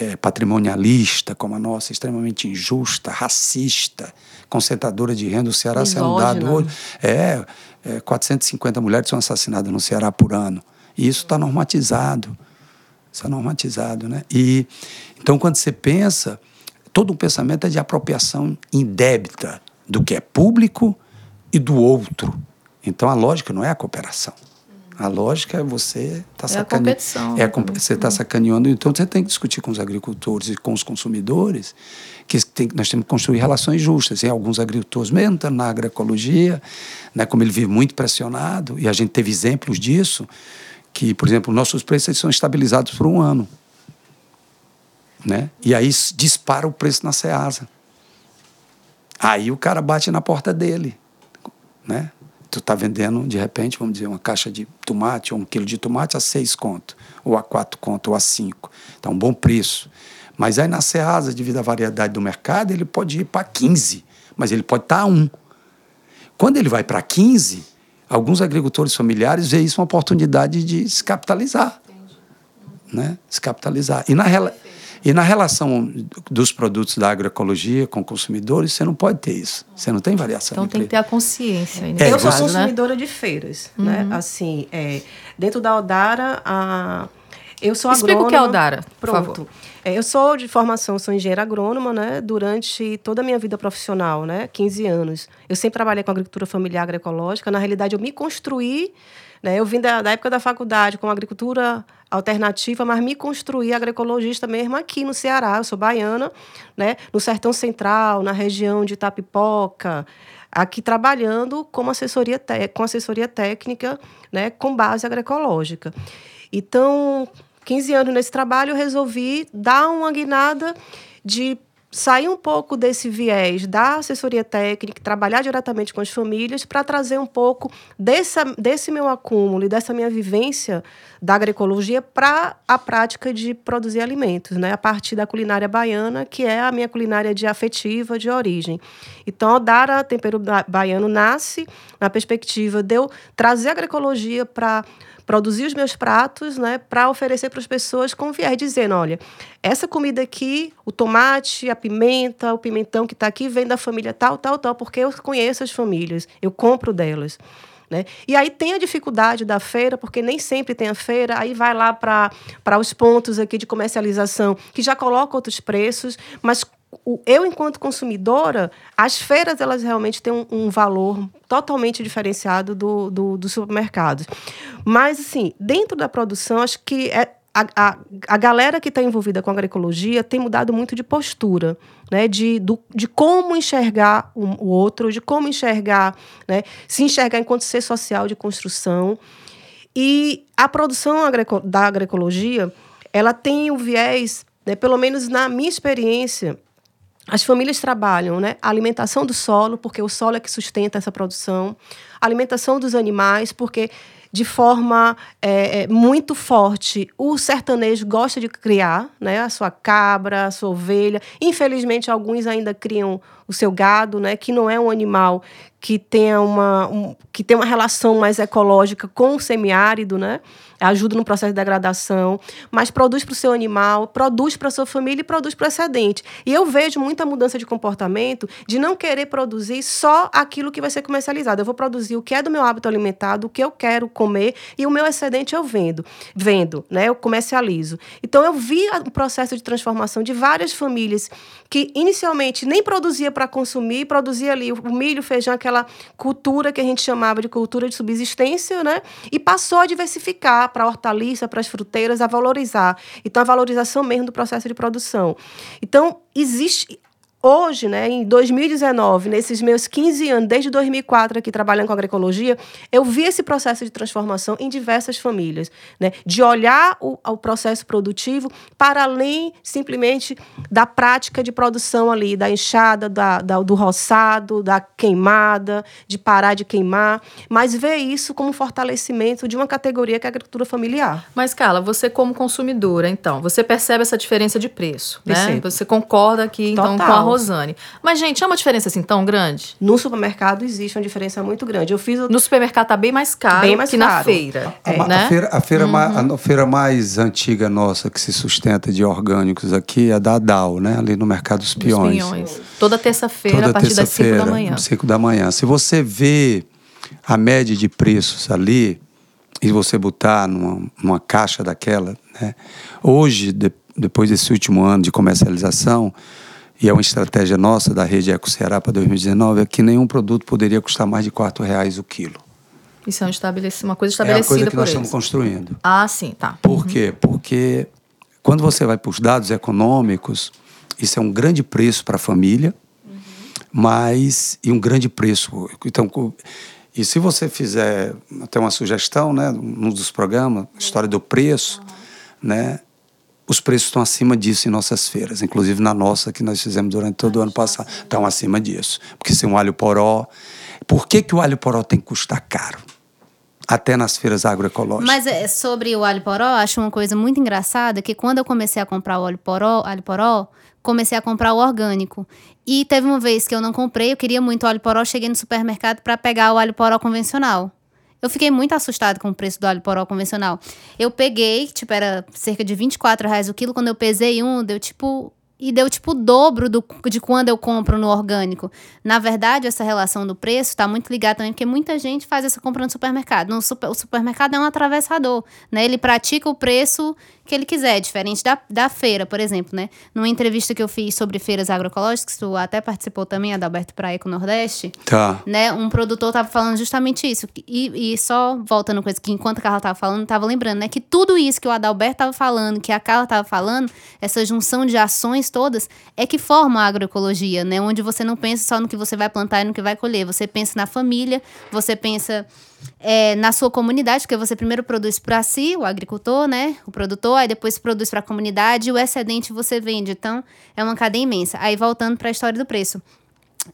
é, patrimonialista como a nossa, extremamente injusta, racista, concentradora de renda, o Ceará sendo dado hoje. É, é, 450 mulheres são assassinadas no Ceará por ano. E isso está normatizado. Isso é normatizado, né? E, então, quando você pensa, todo o pensamento é de apropriação indébita do que é público e do outro. Então a lógica não é a cooperação. A lógica é você tá é sacaneando. É você está sacaneando. Então você tem que discutir com os agricultores e com os consumidores que tem, nós temos que construir relações justas. E alguns agricultores, mesmo na agroecologia, né, como ele vive muito pressionado, e a gente teve exemplos disso, que, por exemplo, nossos preços são estabilizados por um ano. Né? E aí dispara o preço na Ceasa. Aí o cara bate na porta dele, né? Tu tá vendendo, de repente, vamos dizer, uma caixa de tomate ou um quilo de tomate a seis conto, ou a quatro conto, ou a cinco. Então, um bom preço. Mas aí na Ceasa, devido à variedade do mercado, ele pode ir para 15, mas ele pode estar tá a 1. Quando ele vai para 15, alguns agricultores familiares veem isso uma oportunidade de se capitalizar. Né? Se capitalizar. E na, e na relação dos produtos da agroecologia com consumidores, você não pode ter isso. Você não tem variação. Então tem que ter a consciência. É, eu sou caso, né? consumidora né? de feiras, né? uhum. né? Assim, é, dentro da Odara, a eu sou Explica agrônoma. o que é por Pronto. favor. É, eu sou de formação, sou engenheira agrônoma, né? Durante toda a minha vida profissional, né? 15 anos. Eu sempre trabalhei com agricultura familiar agroecológica. Na realidade, eu me construí né? Eu vim da, da, época da faculdade com agricultura alternativa, mas me construí agroecologista mesmo aqui no Ceará. Eu sou baiana, né? no Sertão Central, na região de Tapipoca, aqui trabalhando como assessoria com assessoria técnica né? com base agroecológica. Então, 15 anos nesse trabalho, eu resolvi dar uma guinada de sair um pouco desse viés da assessoria técnica, trabalhar diretamente com as famílias, para trazer um pouco dessa, desse meu acúmulo e dessa minha vivência da agroecologia para a prática de produzir alimentos, né? a partir da culinária baiana, que é a minha culinária de afetiva, de origem. Então, o Dara Tempero Baiano nasce na perspectiva de eu trazer a agroecologia para produzir os meus pratos, né, para oferecer para as pessoas com viés, dizendo, olha, essa comida aqui, o tomate, a pimenta, o pimentão que está aqui vem da família tal, tal, tal, porque eu conheço as famílias, eu compro delas. Né? E aí tem a dificuldade da feira, porque nem sempre tem a feira, aí vai lá para os pontos aqui de comercialização que já colocam outros preços, mas eu, enquanto consumidora, as feiras elas realmente têm um, um valor totalmente diferenciado do, do, do supermercado. Mas, assim, dentro da produção, acho que é, a, a, a galera que está envolvida com a agroecologia tem mudado muito de postura, né? de, do, de como enxergar o, o outro, de como enxergar, né? se enxergar enquanto ser social de construção. E a produção da agroecologia ela tem o viés, né, pelo menos na minha experiência, as famílias trabalham né, a alimentação do solo, porque o solo é que sustenta essa produção, a alimentação dos animais, porque de forma é, é, muito forte. O sertanejo gosta de criar né, a sua cabra, a sua ovelha. Infelizmente, alguns ainda criam o seu gado, né, que não é um animal que tenha uma, um, que tenha uma relação mais ecológica com o semiárido, né? ajuda no processo de degradação, mas produz para o seu animal, produz para a sua família e produz para o excedente. E eu vejo muita mudança de comportamento de não querer produzir só aquilo que vai ser comercializado. Eu vou produzir o que é do meu hábito alimentado, o que eu quero comer e o meu excedente eu vendo. Vendo, né? Eu comercializo. Então eu vi o processo de transformação de várias famílias que inicialmente nem produzia para consumir, produzia ali o milho, o feijão, aquela cultura que a gente chamava de cultura de subsistência, né? E passou a diversificar para a hortaliça, para as fruteiras, a valorizar. Então, a valorização mesmo do processo de produção. Então, existe hoje, né, em 2019, nesses meus 15 anos, desde 2004 aqui trabalhando com agroecologia, eu vi esse processo de transformação em diversas famílias, né, de olhar o, o processo produtivo para além simplesmente da prática de produção ali, da enxada, da, da, do roçado, da queimada, de parar de queimar, mas ver isso como fortalecimento de uma categoria que é a agricultura familiar. Mas, Carla, você como consumidora, então, você percebe essa diferença de preço, né? Você concorda aqui, então, Total. com a Rosane. Mas, gente, é uma diferença assim tão grande? No supermercado existe uma diferença muito grande. Eu fiz o... No supermercado tá bem mais caro bem mais que caro. na feira. É. A, né? a, feira, a, feira uhum. mais, a feira mais antiga nossa que se sustenta de orgânicos aqui é da DAO, né? Ali no Mercado dos Peões. Dos Peões. Toda terça-feira, a partir das 5 da manhã. 5 da manhã. Se você vê a média de preços ali e você botar numa, numa caixa daquela, né? Hoje, de, depois desse último ano de comercialização, e é uma estratégia nossa da rede Eco Ceará para 2019, é que nenhum produto poderia custar mais de R$ reais o quilo. Isso é uma coisa estabelecida é a coisa que nós eles. estamos construindo. Ah, sim, tá. Por uhum. quê? Porque quando você vai para os dados econômicos, isso é um grande preço para a família, uhum. mas e um grande preço. Então, e se você fizer até uma sugestão, né, num dos programas, história do preço, uhum. né, os preços estão acima disso em nossas feiras, inclusive na nossa que nós fizemos durante todo o ano passado, estão acima disso. Porque se um alho poró, por que, que o alho poró tem que custar caro? Até nas feiras agroecológicas. Mas é, sobre o alho poró, acho uma coisa muito engraçada que quando eu comecei a comprar o alho poró, alho poró, comecei a comprar o orgânico. E teve uma vez que eu não comprei, eu queria muito alho poró, cheguei no supermercado para pegar o alho poró convencional. Eu fiquei muito assustada com o preço do alho poró convencional. Eu peguei, tipo, era cerca de 24 reais o quilo. Quando eu pesei um, deu tipo e deu tipo o dobro do, de quando eu compro no orgânico. Na verdade, essa relação do preço está muito ligada também, porque muita gente faz essa compra no supermercado. No super, o supermercado é um atravessador, né? Ele pratica o preço que ele quiser, diferente da, da feira, por exemplo, né? Numa entrevista que eu fiz sobre feiras agroecológicas, tu até participou também, a da Alberto Praia com o Nordeste. Tá. Né? Um produtor tava falando justamente isso. E, e só voltando coisa que enquanto a Carla tava falando, tava lembrando, né? Que tudo isso que o Adalberto tava falando, que a Carla tava falando, essa junção de ações todas, é que forma a agroecologia, né? Onde você não pensa só no que você vai plantar e no que vai colher. Você pensa na família, você pensa é, na sua comunidade, porque você primeiro produz para si, o agricultor, né? O produtor, aí depois produz para a comunidade e o excedente você vende. Então, é uma cadeia imensa. Aí, voltando para a história do preço.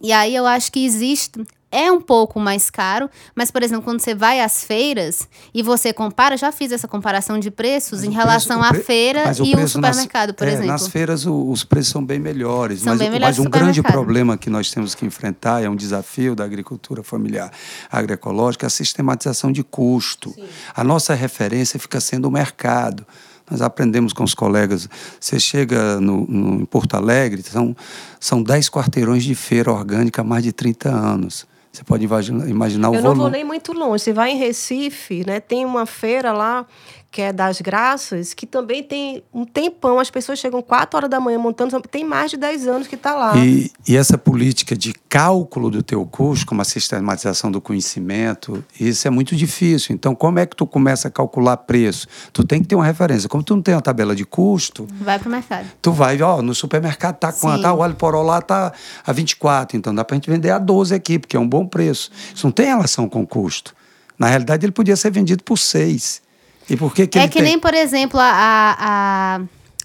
E aí eu acho que existe é um pouco mais caro, mas, por exemplo, quando você vai às feiras e você compara, já fiz essa comparação de preços mas em relação à feira e o supermercado, nas, por é, exemplo. Nas feiras o, os preços são bem melhores, são mas, bem melhores mas um grande problema que nós temos que enfrentar, é um desafio da agricultura familiar agroecológica, é a sistematização de custo. Sim. A nossa referência fica sendo o mercado. Nós aprendemos com os colegas. Você chega no, no, em Porto Alegre, são, são 10 quarteirões de feira orgânica há mais de 30 anos. Você pode imaginar, imaginar o Eu volume. Eu não vou nem muito longe. Você vai em Recife, né? Tem uma feira lá que é das Graças, que também tem um tempão. As pessoas chegam 4 horas da manhã montando, tem mais de 10 anos que está lá. E, e, essa política de cálculo do teu custo, como a sistematização do conhecimento, isso é muito difícil. Então, como é que tu começa a calcular preço? Tu tem que ter uma referência. Como tu não tem uma tabela de custo... Vai para o mercado. Tu vai, ó, no supermercado tá quanto? Ah, o alho poró lá tá a 24, então dá para a gente vender a 12 aqui, porque é um bom preço. Isso não tem relação com o custo. Na realidade, ele podia ser vendido por 6 E por que, que é que tem... nem, por exemplo, a, a, a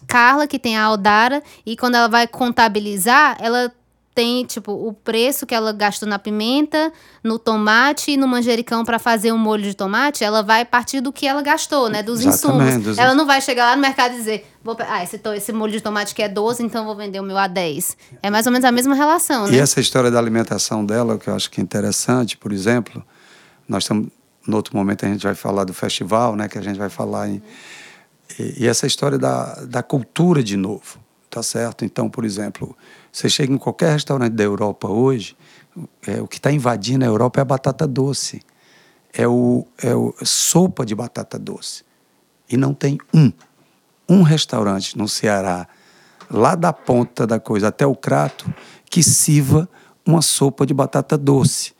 Carla, que tem a Aldara, e quando ela vai contabilizar, ela tem, tipo, o preço que ela gastou na pimenta, no tomate e no manjericão para fazer um molho de tomate, ela vai partir do que ela gastou, né? Dos Exatamente, insumos. dos ela não vai chegar lá no mercado e dizer, vou, ah, esse, esse molho de tomate que é 12, então vou vender o meu a 10. É mais ou menos a mesma relação, né? E essa história da alimentação dela, que eu acho que é interessante, por exemplo, nós estamos, no outro momento a gente vai falar do festival, né, que a gente vai falar em... E, e essa história da, da cultura de novo, tá certo? Então, por exemplo, você chega em qualquer restaurante da Europa hoje, é, o que está invadindo a Europa é a batata doce. É o, é o sopa de batata doce. E não tem um, um restaurante no Ceará, lá da ponta da coisa até o crato, que sirva uma sopa de batata doce.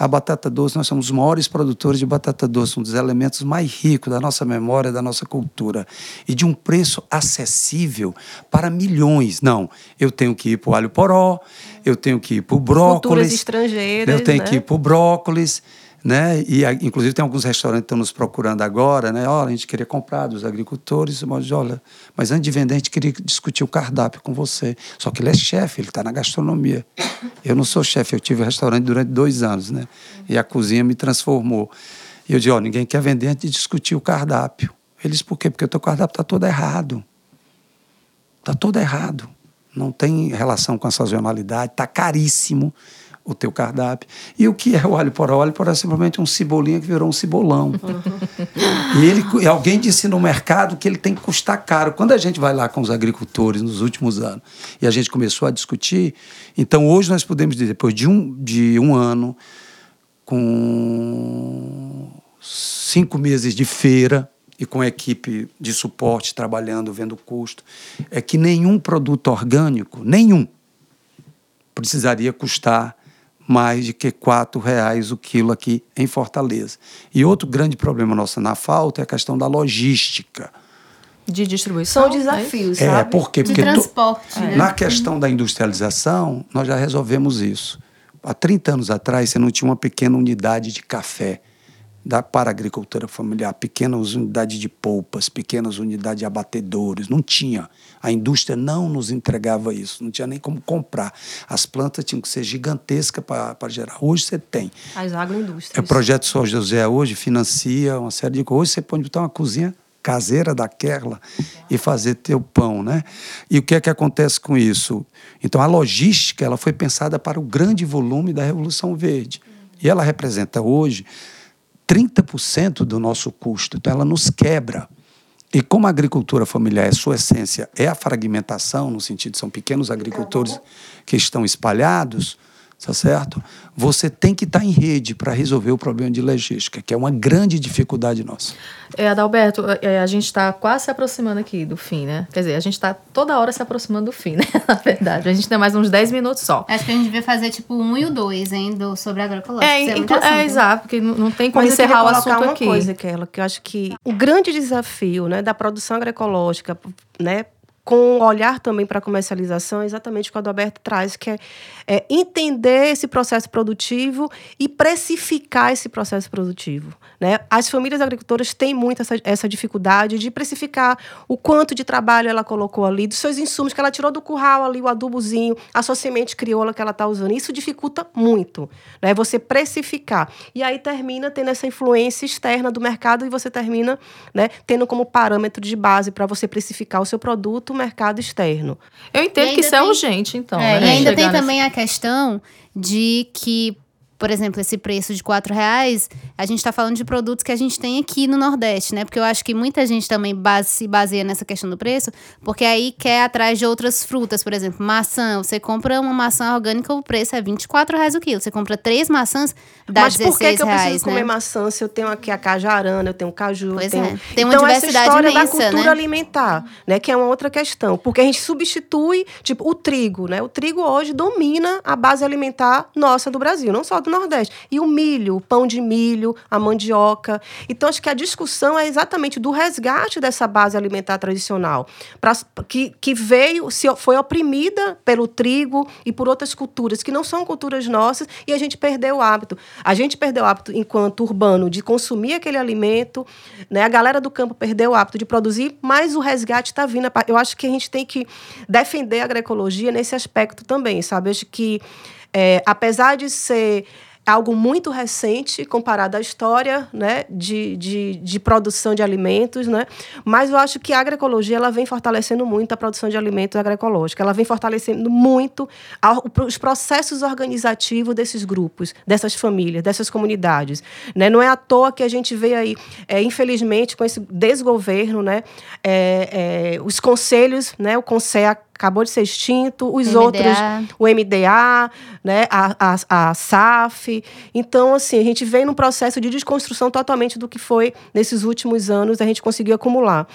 A batata doce, nós somos os maiores produtores de batata doce, um dos elementos mais ricos da nossa memória, da nossa cultura. E de um preço acessível para milhões. Não, eu tenho que ir para o alho poró, eu tenho que ir para o brócolis. Culturas estrangeiras, Eu tenho né? que ir para o brócolis. Né? E, inclusive, tem alguns restaurantes que estão nos procurando agora. Né? Olha, a gente queria comprar dos agricultores. Mas, olha, mas antes de vender, a gente queria discutir o cardápio com você. Só que ele é chefe, ele está na gastronomia. Eu não sou chefe, eu tive um restaurante durante dois anos. Né? E a cozinha me transformou. E eu disse: ó, ninguém quer vender antes de discutir o cardápio. Eles, por quê? Porque o teu cardápio está todo errado. Está todo errado. Não tem relação com a sazonalidade, está caríssimo o teu cardápio. E o que é o alho poró? O alho poró é simplesmente um cebolinha que virou um cebolão. e, ele, alguém disse no mercado que ele tem que custar caro. Quando a gente vai lá com os agricultores nos últimos anos e a gente começou a discutir, então hoje nós podemos dizer, depois de um, de um ano, com cinco meses de feira e com a equipe de suporte trabalhando, vendo o custo, é que nenhum produto orgânico, nenhum, precisaria custar mais de que R$ reais o quilo aqui em Fortaleza. E outro grande problema nosso na falta é a questão da logística. De distribuição. São desafios, É, sabe? por quê? De Porque transporte, né? na questão da industrialização, nós já resolvemos isso. Há 30 anos atrás, você não tinha uma pequena unidade de café da, para a agricultura familiar, pequenas unidades de polpas, pequenas unidades de abatedores, não tinha. A indústria não nos entregava isso, não tinha nem como comprar. As plantas tinham que ser gigantescas para gerar. Hoje você tem. As É, agroindústrias. o projeto São José hoje financia uma série de coisas. Hoje você pode botar uma cozinha caseira daquela e fazer teu pão, né? E o que é que acontece com isso? Então a logística ela foi pensada para o grande volume da Revolução Verde e ela representa hoje 30% do nosso custo. Então ela nos quebra. E como a agricultura familiar, é sua essência é a fragmentação, no sentido de são pequenos agricultores que estão espalhados, tá certo? Você tem que estar em rede para resolver o problema de logística, que é uma grande dificuldade nossa. É, Adalberto, é, a gente está quase se aproximando aqui do fim, né? Quer dizer, a gente está toda hora se aproximando do fim, né? Na verdade, a gente tem mais uns 10 minutos só. Acho que a gente devia fazer tipo um e o dois, hein, do, sobre agroecológico. É, inclu- muito assunto, é exato, porque não, não tem como Mas encerrar o assunto uma aqui. coisa, Kela, que eu acho que o grande desafio né, da produção agroecológica, né, com um olhar também para a comercialização, é exatamente o que o Adalberto traz, que é, é entender esse processo produtivo e precificar esse processo produtivo. Né? As famílias agricultoras têm muito essa, essa dificuldade de precificar o quanto de trabalho ela colocou ali, dos seus insumos que ela tirou do curral ali, o adubozinho, a sua semente crioula que ela está usando. Isso dificulta muito, né? Você precificar. E aí termina tendo essa influência externa do mercado e você termina né, tendo como parâmetro de base para você precificar o seu produto o mercado externo. Eu entendo que isso é tem- urgente, então. É, né? e ainda Chegar tem nesse- também a questão de que, por exemplo, esse preço de quatro reais, a gente está falando de produtos que a gente tem aqui no Nordeste, né? Porque eu acho que muita gente também base- se baseia nessa questão do preço, porque aí quer atrás de outras frutas, por exemplo, maçã. Você compra uma maçã orgânica, o preço é 24 reais o quilo. Você compra três maçãs, dá Mas 16 por que, que eu preciso comer né? maçã se eu tenho aqui a cajarana, eu tenho caju, Pois tenho... é. Tem uma então, diversidade essa história imensa, da cultura né? alimentar, né, que é uma outra questão, porque a gente substitui, tipo, o trigo, né? O trigo hoje domina a base alimentar nossa do Brasil, não só do Nordeste. E o milho, o pão de milho, a mandioca. Então, acho que a discussão é exatamente do resgate dessa base alimentar tradicional, pra, que, que veio, se, foi oprimida pelo trigo e por outras culturas, que não são culturas nossas, e a gente perdeu o hábito. A gente perdeu o hábito, enquanto urbano, de consumir aquele alimento, né? a galera do campo perdeu o hábito de produzir, mas o resgate está vindo. Eu acho que a gente tem que defender a agroecologia nesse aspecto também, sabe? Acho que, é, apesar de ser algo muito recente comparado à história né, de, de, de, produção de alimentos, né? mas eu acho que a agroecologia ela vem fortalecendo muito a produção de alimentos agroecológicos, ela vem fortalecendo muito os processos organizativos desses grupos, dessas famílias, dessas comunidades. Né? Não é à toa que a gente vê aí, é, infelizmente, com esse desgoverno, né, é, é, os conselhos, né, o CONSEA acabou de ser extinto, os MDA. outros, o MDA, né, a, a, a SAF. Então, assim, a gente vem num processo de desconstrução totalmente do que foi, nesses últimos anos, a gente conseguiu acumular.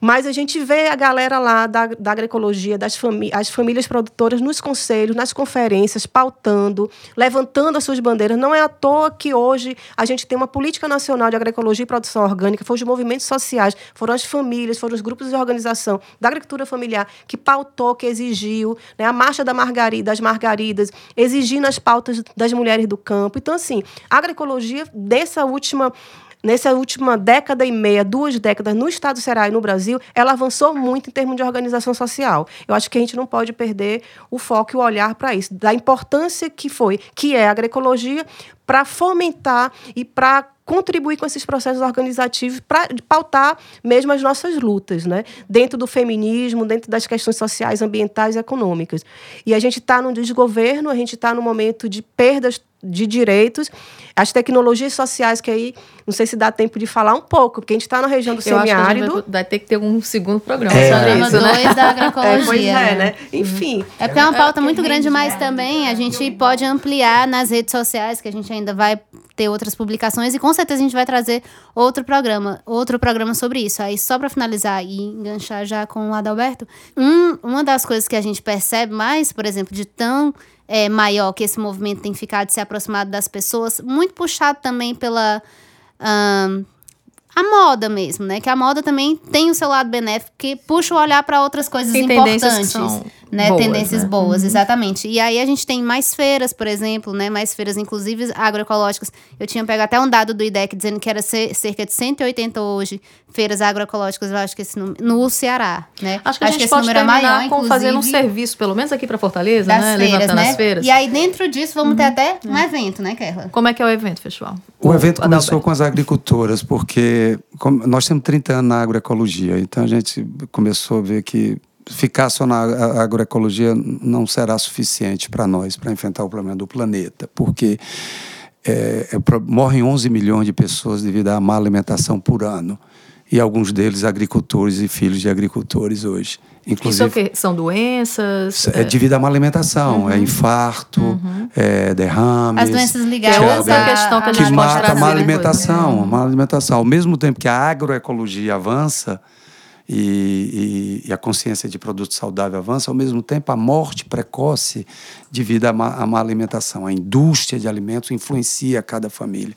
Mas a gente vê a galera lá da, da agroecologia, das famí as famílias produtoras nos conselhos, nas conferências, pautando, levantando as suas bandeiras. Não é à toa que hoje a gente tem uma política nacional de agroecologia e produção orgânica, foram os movimentos sociais, foram as famílias, foram os grupos de organização da agricultura familiar que pautou, que exigiu, né, a marcha da margarida, das margaridas, exigindo as pautas das mulheres do campo. Então, assim, a agroecologia dessa última nessa última década e meia, duas décadas, no estado do Ceará e no Brasil, ela avançou muito em termos de organização social. Eu acho que a gente não pode perder o foco e o olhar para isso, da importância que foi, que é a agroecologia, para fomentar e para contribuir com esses processos organizativos para pautar mesmo as nossas lutas, né? dentro do feminismo, dentro das questões sociais, ambientais e econômicas. E a gente está num desgoverno, a gente está num momento de perdas de direitos, as tecnologias sociais, que aí não sei se dá tempo de falar um pouco, porque a gente está na região do Eu semiárido. Vai, vai, ter que ter um segundo programa é. sobre isso, né? da agroecologia. É, pois é, né? Enfim. É porque é uma pauta muito grande, mas também a gente pode ampliar nas redes sociais, que a gente ainda vai ter outras publicações e com certeza a gente vai trazer outro programa, outro programa sobre isso. Aí só para finalizar e enganchar já com o Adalberto, um, uma das coisas que a gente percebe mais, por exemplo, de tão é, maior que esse movimento tem ficado se aproximar das pessoas, muito puxado também pela a moda mesmo, né? Que a moda também tem o seu lado benéfico que puxa o olhar para outras coisas tem importantes né? Boas, Tendências né? boas, uhum. exatamente. E aí a gente tem mais feiras, por exemplo, né? Mais feiras, inclusive agroecológicas. Eu tinha pego até um dado do IDEC dizendo que era cerca de 180 hoje feiras agroecológicas, eu acho que esse número, no Ceará, né? Acho que a gente que pode terminar é maior, com fazendo um serviço, pelo menos aqui para Fortaleza, né? Feiras, Levantando né? as feiras. E aí dentro disso vamos uhum. ter até um evento, né, Kerla? Como é que é o evento, festival? O, o evento começou com as agricultoras, porque nós temos 30 anos na agroecologia, então a gente começou a ver que ficar só na agroecologia não será suficiente para nós, para enfrentar o problema do planeta, porque é, é, morrem 11 milhões de pessoas devido à má alimentação por ano. E alguns deles agricultores e filhos de agricultores hoje. Inclusive, Isso é o quê? São doenças? É devido à má alimentação. Uhum. É infarto, uhum. é derrames. As doenças ligadas é outra questão que a gente que mata a má alimentação. Má alimentação. Ao mesmo tempo que a agroecologia avança, e, e, e, a consciência de produto saudável avança, ao mesmo tempo a morte precoce devido à má, à má alimentação. A indústria de alimentos influencia cada família.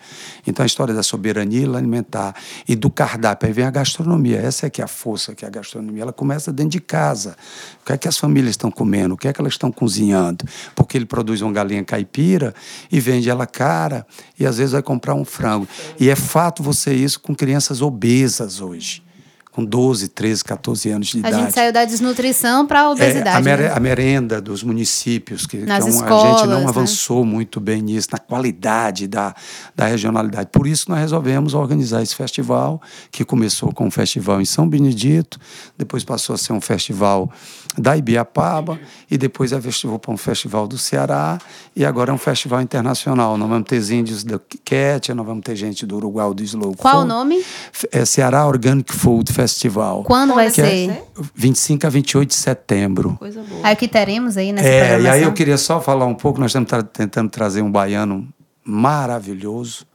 Então a história da soberania alimentar e do cardápio, aí vem a gastronomia. Essa é que é a força que é a gastronomia. Ela começa dentro de casa. O que é que as famílias estão comendo? O que é que elas estão cozinhando? Porque ele produz uma galinha caipira e vende ela cara e às vezes vai comprar um frango. E é fato você isso com crianças obesas hoje com 12, 13, 14 anos de a idade. A gente saiu da desnutrição para a obesidade. É, a, né? a, merenda dos municípios, que, Nas que é escolas, a gente não né? avançou muito bem nisso, na qualidade da, da regionalidade. Por isso, nós resolvemos organizar esse festival, que começou com um festival em São Benedito, depois passou a ser um festival da Ibiapaba, e depois é festival para um festival do Ceará, e agora é um festival internacional. Nós vamos ter índios da Quétia, nós vamos ter gente do Uruguai, do Slow Qual Food. o nome? É Ceará Organic Food Festival festival. Quando vai é ser? É 25 a 28 de setembro. Coisa boa. Aí o que teremos aí nessa é, E aí eu queria só falar um pouco, nós estamos tra tentando trazer um baiano maravilhoso,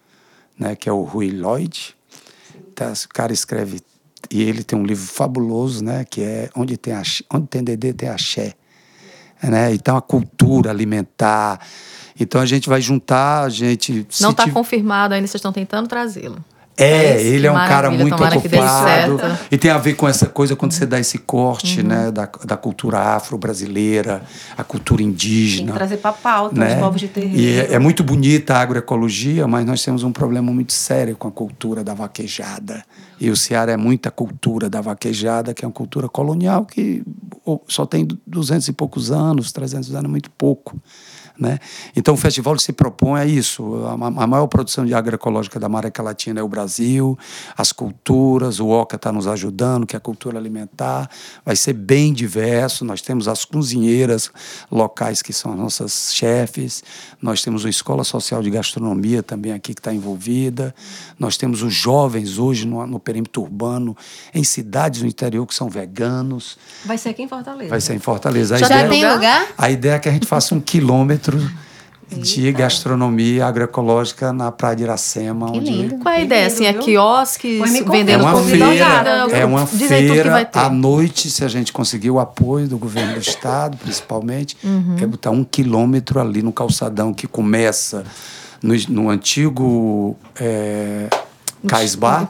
né, que é o Rui Lloyd. Tá, o cara escreve e ele tem um livro fabuloso, né, que é onde tem axé, onde tem Dedê tem axé, né? Então a cultura alimentar Então a gente vai juntar, a gente. Não está confirmado ainda, vocês estão tentando trazê-lo. É, ele é um cara muito ocupado. E tem a ver com essa coisa quando você dá esse corte, uhum. né, da, da cultura afro-brasileira, a cultura indígena. Tem que trazer para pauta né? os povos de terreiro. E é, é, muito bonita a agroecologia, mas nós temos um problema muito sério com a cultura da vaquejada. E o Ceará é muita cultura da vaquejada, que é uma cultura colonial que só tem duzentos e poucos anos, trezentos anos, muito pouco. Né? Então, o festival se propõe a isso. A, a, maior produção de agroecológica da América Latina é o Brasil, as culturas, o OCA está nos ajudando, que é a cultura alimentar. Vai ser bem diverso. Nós temos as cozinheiras locais, que são as nossas chefes. Nós temos a Escola Social de Gastronomia também aqui, que está envolvida. Nós temos os jovens hoje no, no perímetro urbano, em cidades do interior que são veganos. Vai ser aqui em Fortaleza. Vai ser em Fortaleza. Já ideia, tem lugar? A ideia é que a gente faça um quilômetro de gastronomia agroecológica na Praia de Iracema. Que lindo. Onde... Qual é a ideia? Assim, é quiosques, vendendo é uma comida? Feira, é uma feira à noite, se a gente conseguir o apoio do governo do estado, principalmente, uhum. é botar um quilômetro ali no calçadão que começa no, no antigo... É, Caisbar.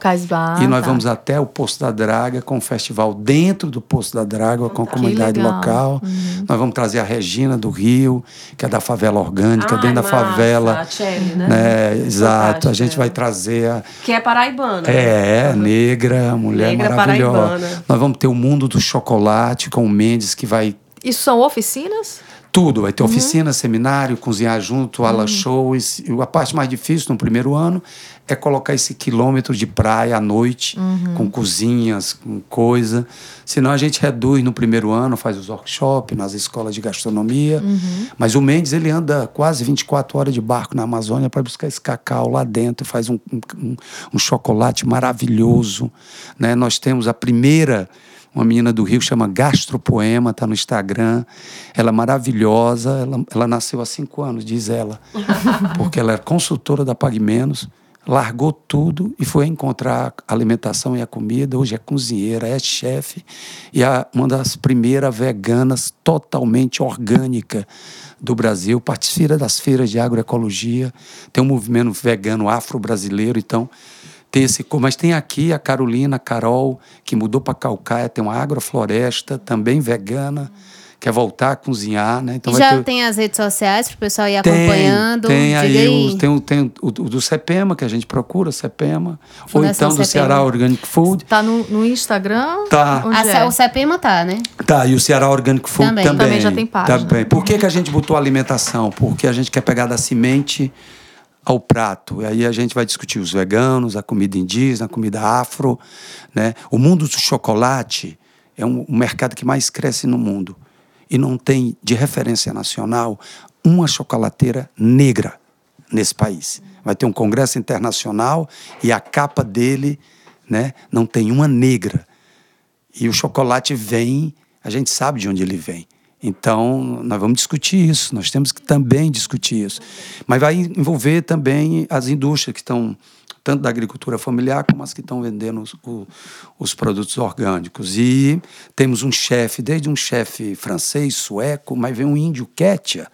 E nós tá. vamos até o Poço da Draga com o festival dentro do Poço da Draga, com a comunidade local. Uhum. Nós vamos trazer a Regina do Rio, que é da favela orgânica, Ai, dentro da favela. A Cherry, né? né? Exato. A gente vai trazer a. Que é paraibana. É, né? negra, mulher negra maravilhosa. Paraibana. Nós vamos ter o mundo do chocolate com o Mendes, que vai. Isso são oficinas? Tudo, vai ter uhum. oficina, seminário, cozinhar junto, aula uhum. show. A parte mais difícil no primeiro ano é colocar esse quilômetro de praia à noite, uhum. com cozinhas, com coisa. Senão a gente reduz no primeiro ano, faz os workshops nas escolas de gastronomia. Uhum. Mas o Mendes, ele anda quase 24 horas de barco na Amazônia para buscar esse cacau lá dentro, faz um, um, um chocolate maravilhoso. Né? Nós temos a primeira uma menina do Rio chama Gastropoema, está no Instagram. Ela é maravilhosa, ela, ela nasceu há cinco anos, diz ela, porque ela é consultora da Pague Menos, largou tudo e foi encontrar a alimentação e a comida. Hoje é cozinheira, é chefe e é uma das primeiras veganas totalmente orgânica do Brasil. Participa das feiras de agroecologia, tem um movimento vegano afro-brasileiro, então esse, mas tem aqui a Carolina, a Carol, que mudou para Calcaia, tem uma agrofloresta, também vegana, quer voltar a cozinhar, né? Então e já ter... tem as redes sociais para o pessoal ir tem, acompanhando? Tem aí, aí. O, tem, o, tem o, o, do CEPEMA, que a gente procura, CEPEMA, Fundação ou então do CEPEMA. Ceará Organic Food. Está no, no Instagram? Tá. é? O CEPEMA tá, né? Tá, e o Ceará Organic Food também. Também, também já tem página. Também. Por que, que a gente botou alimentação? Porque a gente quer pegar da semente ao prato. E aí a gente vai discutir os veganos, a comida indígena, a comida afro. Né? O mundo do chocolate é um, um mercado que mais cresce no mundo. E não tem, de referência nacional, uma chocolateira negra nesse país. Vai ter um congresso internacional e a capa dele né, não tem uma negra. E o chocolate vem, a gente sabe de onde ele vem. Então, nós vamos discutir isso, nós temos que também discutir isso. Mas vai envolver também as indústrias que estão, tanto da agricultura familiar como as que estão vendendo os, os produtos orgânicos. E temos um chefe, desde um chefe francês, sueco, mas vem um índio Quetia,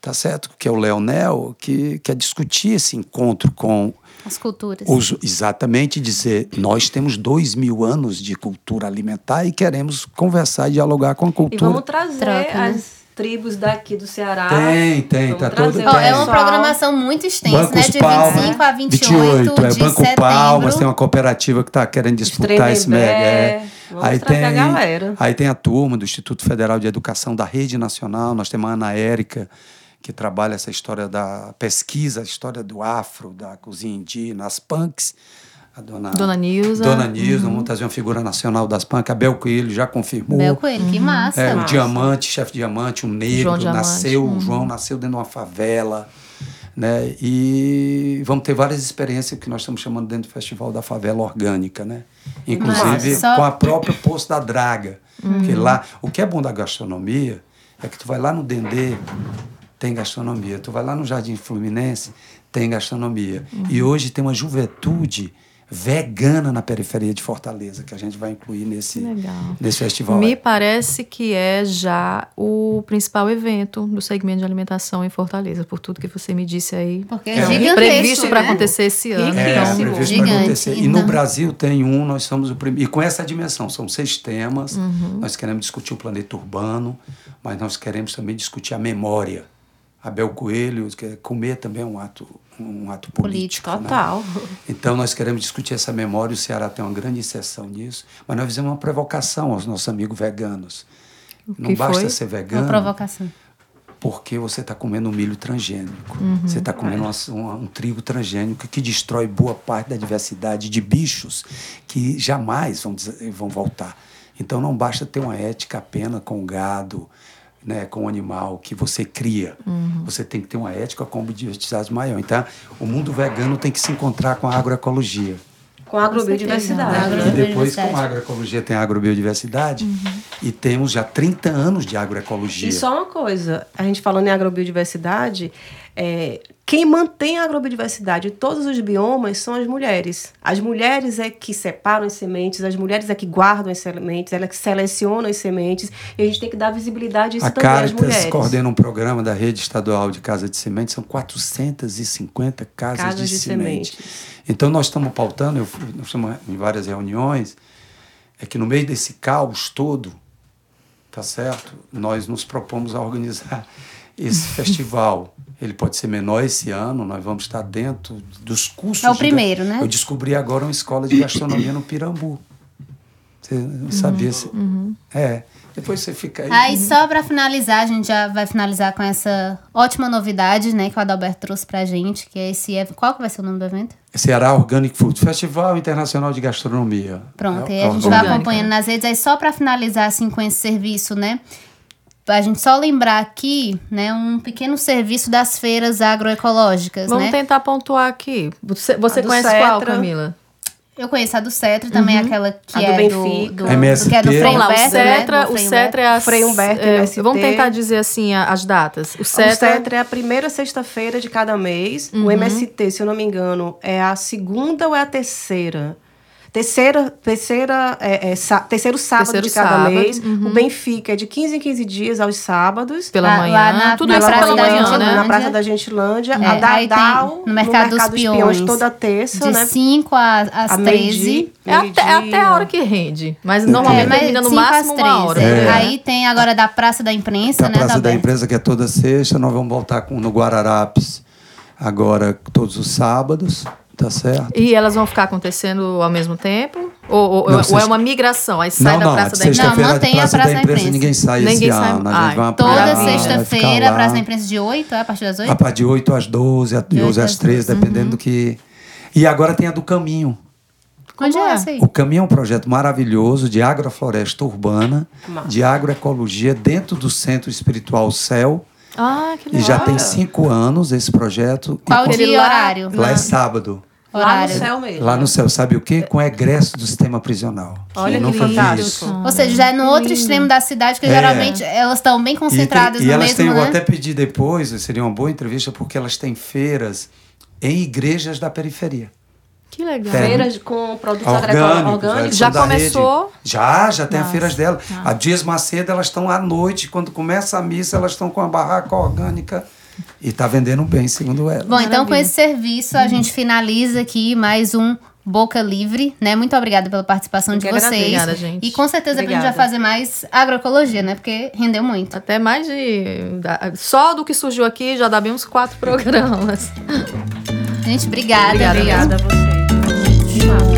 tá certo? Que é o Leonel, que quer discutir esse encontro com as culturas. Os, exatamente, dizer, nós temos dois mil anos de cultura alimentar e queremos conversar e dialogar com a cultura. E vamos trazer Troca, né? as tribos daqui do Ceará. Tem, tem, tá todo oh, É uma programação muito extensa, Bancos né? De Palma, 25 a 28, 28 é, de Banco setembro. Palmas tem uma cooperativa que está querendo disputar esse mega. É. aí tem, a galera. aí tem a turma do Instituto Federal de Educação da Rede Nacional, nós temos a Ana Érica, que trabalha essa história da pesquisa, a história do afro, da cozinha indígena, as punks. A dona, dona Nilza. Dona Nilza, uhum. vamos trazer uma figura nacional das punks. A Bel Coelho já confirmou. Bel Coelho, uhum. que massa. É, massa. o Diamante, chefe Diamante, um negro, João nasceu, uhum. o João nasceu dentro de uma favela. Né? E vamos ter várias experiências que nós estamos chamando dentro do Festival da Favela Orgânica, né? Inclusive Nossa, com a própria Poço da Draga. Porque uhum. lá, o que é bom da gastronomia é que tu vai lá no Dendê, tem gastronomia. Tu vai lá no Jardim Fluminense, tem gastronomia. Uhum. E hoje tem uma juventude vegana na periferia de Fortaleza, que a gente vai incluir nesse, Legal. nesse festival. Me parece que é já o principal evento do segmento de alimentação em Fortaleza, por tudo que você me disse aí. Porque É, é gigantesco. Previsto para né? acontecer esse ano. É, então, previsto para acontecer. E no. Brasil tem um, nós somos o primeiro. E com essa dimensão, são seis temas. Uhum. Nós queremos discutir o planeta urbano, mas nós queremos também discutir a memória. Abel Coelho, que comer também é um ato, um ato político. né? Total. Então nós queremos discutir essa memória, o Ceará tem uma grande inserção nisso, mas nós fizemos uma provocação aos nossos amigos veganos. Não basta ser Uma vegano provocação. porque você está comendo um milho transgênico. Uhum. Você está comendo uma- uma- um trigo transgênico que destrói boa parte da diversidade de bichos que jamais vão, vão voltar. Então não basta ter uma ética apenas com gado, né, com o animal que você cria. Uhum. Você tem que ter uma ética com biodiversidade maior. Então o mundo vegano tem que se encontrar com a agroecologia. Com a agrobiodiversidade. né? E depois, Agrobiodiversidade. como a agroecologia tem a agrobiodiversidade, e temos já 30 anos de agroecologia. E só uma coisa, a gente falando em agrobiodiversidade, é, quem mantém a agrobiodiversidade em todos os biomas são as mulheres. As mulheres é que separam as sementes, as mulheres é que guardam as sementes, elas que selecionam as sementes, e a gente tem que dar visibilidade a isso A também às Caritas mulheres. coordena um programa da rede estadual de casa de sementes, são 450 casas, Casas de, de semente. sementes. Então nós estamos pautando, eu fui, nós estamos em várias reuniões, é que no meio desse caos todo, tá certo? Nós nos propomos a organizar esse festival. Ele pode ser menor esse ano, nós vamos estar dentro dos cursos. É o de- primeiro, né? Eu descobri agora uma escola de gastronomia no Pirambu. Você não sabia? se- É. Depois você fica aí. Aí, só pra finalizar, a gente já vai finalizar com essa ótima novidade, né, que o Adalberto trouxe pra gente, que é esse Qual que vai ser o nome do evento? Ceará Organic Food, Festival Internacional de Gastronomia. Pronto, É, e a gente vai acompanhando nas redes. Aí, só pra finalizar, assim, com esse serviço, né, a gente só lembrar aqui, né, um pequeno serviço das feiras agroecológicas, Vamos né? tentar pontuar aqui. Você, você A do conhece qual, Cetra. Camila? Eu conheço a do Cetro, também aquela que A do é Benfica. do, do, MST. que é do Frei o Humberto, né? Cetra, Do o Frei Cetra é a... Frei Humberto, é, MST. Vamos tentar dizer assim a- as datas. O O Cetra... Cetra é a primeira sexta-feira de cada mês. Uhum. O MST, se eu não me engano, é a segunda ou é a terceira? Terceira, terceira, é, é, sá- terceiro sábado Terceiro de cada sábado, mês. uhum. O Benfica é de 15 em 15 dias aos sábados. Pela Lá- manhã. lá na- Tudo na isso Praça pela da manhã, Gentilândia. né? Na Praça da Gentilândia. É, a aí tem Dadal, no Mercado dos Peões, toda terça, De né? 5 às A 13. meio-dia. É até, é até a hora que rende. Mas normalmente mas termina no máximo uma 13. hora. É. Aí tem agora da Praça da Imprensa, Da né, Praça da Adalberto? Empresa, que é toda sexta, nós vamos voltar com, no Guararapes agora todos os sábados, tá certo? E elas vão ficar acontecendo ao mesmo tempo? Ou, ou- Não, ou é sexta- uma migração? Aí sai não, da não, Praça da Imprensa? sexta-feira Não, da mantém a Praça Praça da da Imprensa Imprensa. ninguém sai Ninguém esse sai- ano. A gente vai Toda sexta-feira, lá Praça da Imprensa de 8, é a partir das 8? A partir de 8 às 12, a- de 12 às 13, dependendo do que... E agora tem a do Caminho. Onde Como é é? essa aí? O Caminho é um projeto maravilhoso de agrofloresta urbana, Massa. de agroecologia dentro do Centro Espiritual Céu. Ah, que E legal. já tem cinco anos esse projeto. E Qual dia e Aquele lá- horário? Lá é sábado. Lá no Horário. céu mesmo. Lá no céu, sabe o quê? Com egresso do sistema prisional. Olha Eu que fantástico. isso. Ou seja, já é no outro extremo da cidade, que É. geralmente elas estão bem E, tem- concentradas e no elas mesmo, têm, eu né? até pedi depois, seria uma boa entrevista, porque elas têm feiras em igrejas da periferia. Que legal. É. Feiras com produtos Orgânicos, elas orgânicos. Já começou? rede. Já, já tem as Nossa, feiras dela. tá. A Dias Macedo, elas estão à noite, quando começa a missa, elas estão com a barraca orgânica e tá vendendo bem, segundo ela. Bom, então com Maravilha. esse serviço a gente finaliza aqui mais um Boca Livre, né? Muito obrigada pela participação Eu de vocês. Obrigada, gente. E com certeza a gente vai Obrigada. fazer mais agroecologia, né? Porque rendeu muito. Até mais de. Só do que surgiu aqui já dá bem uns quatro programas. Gente, obrigada. Obrigada? Obrigada a vocês. Yeah.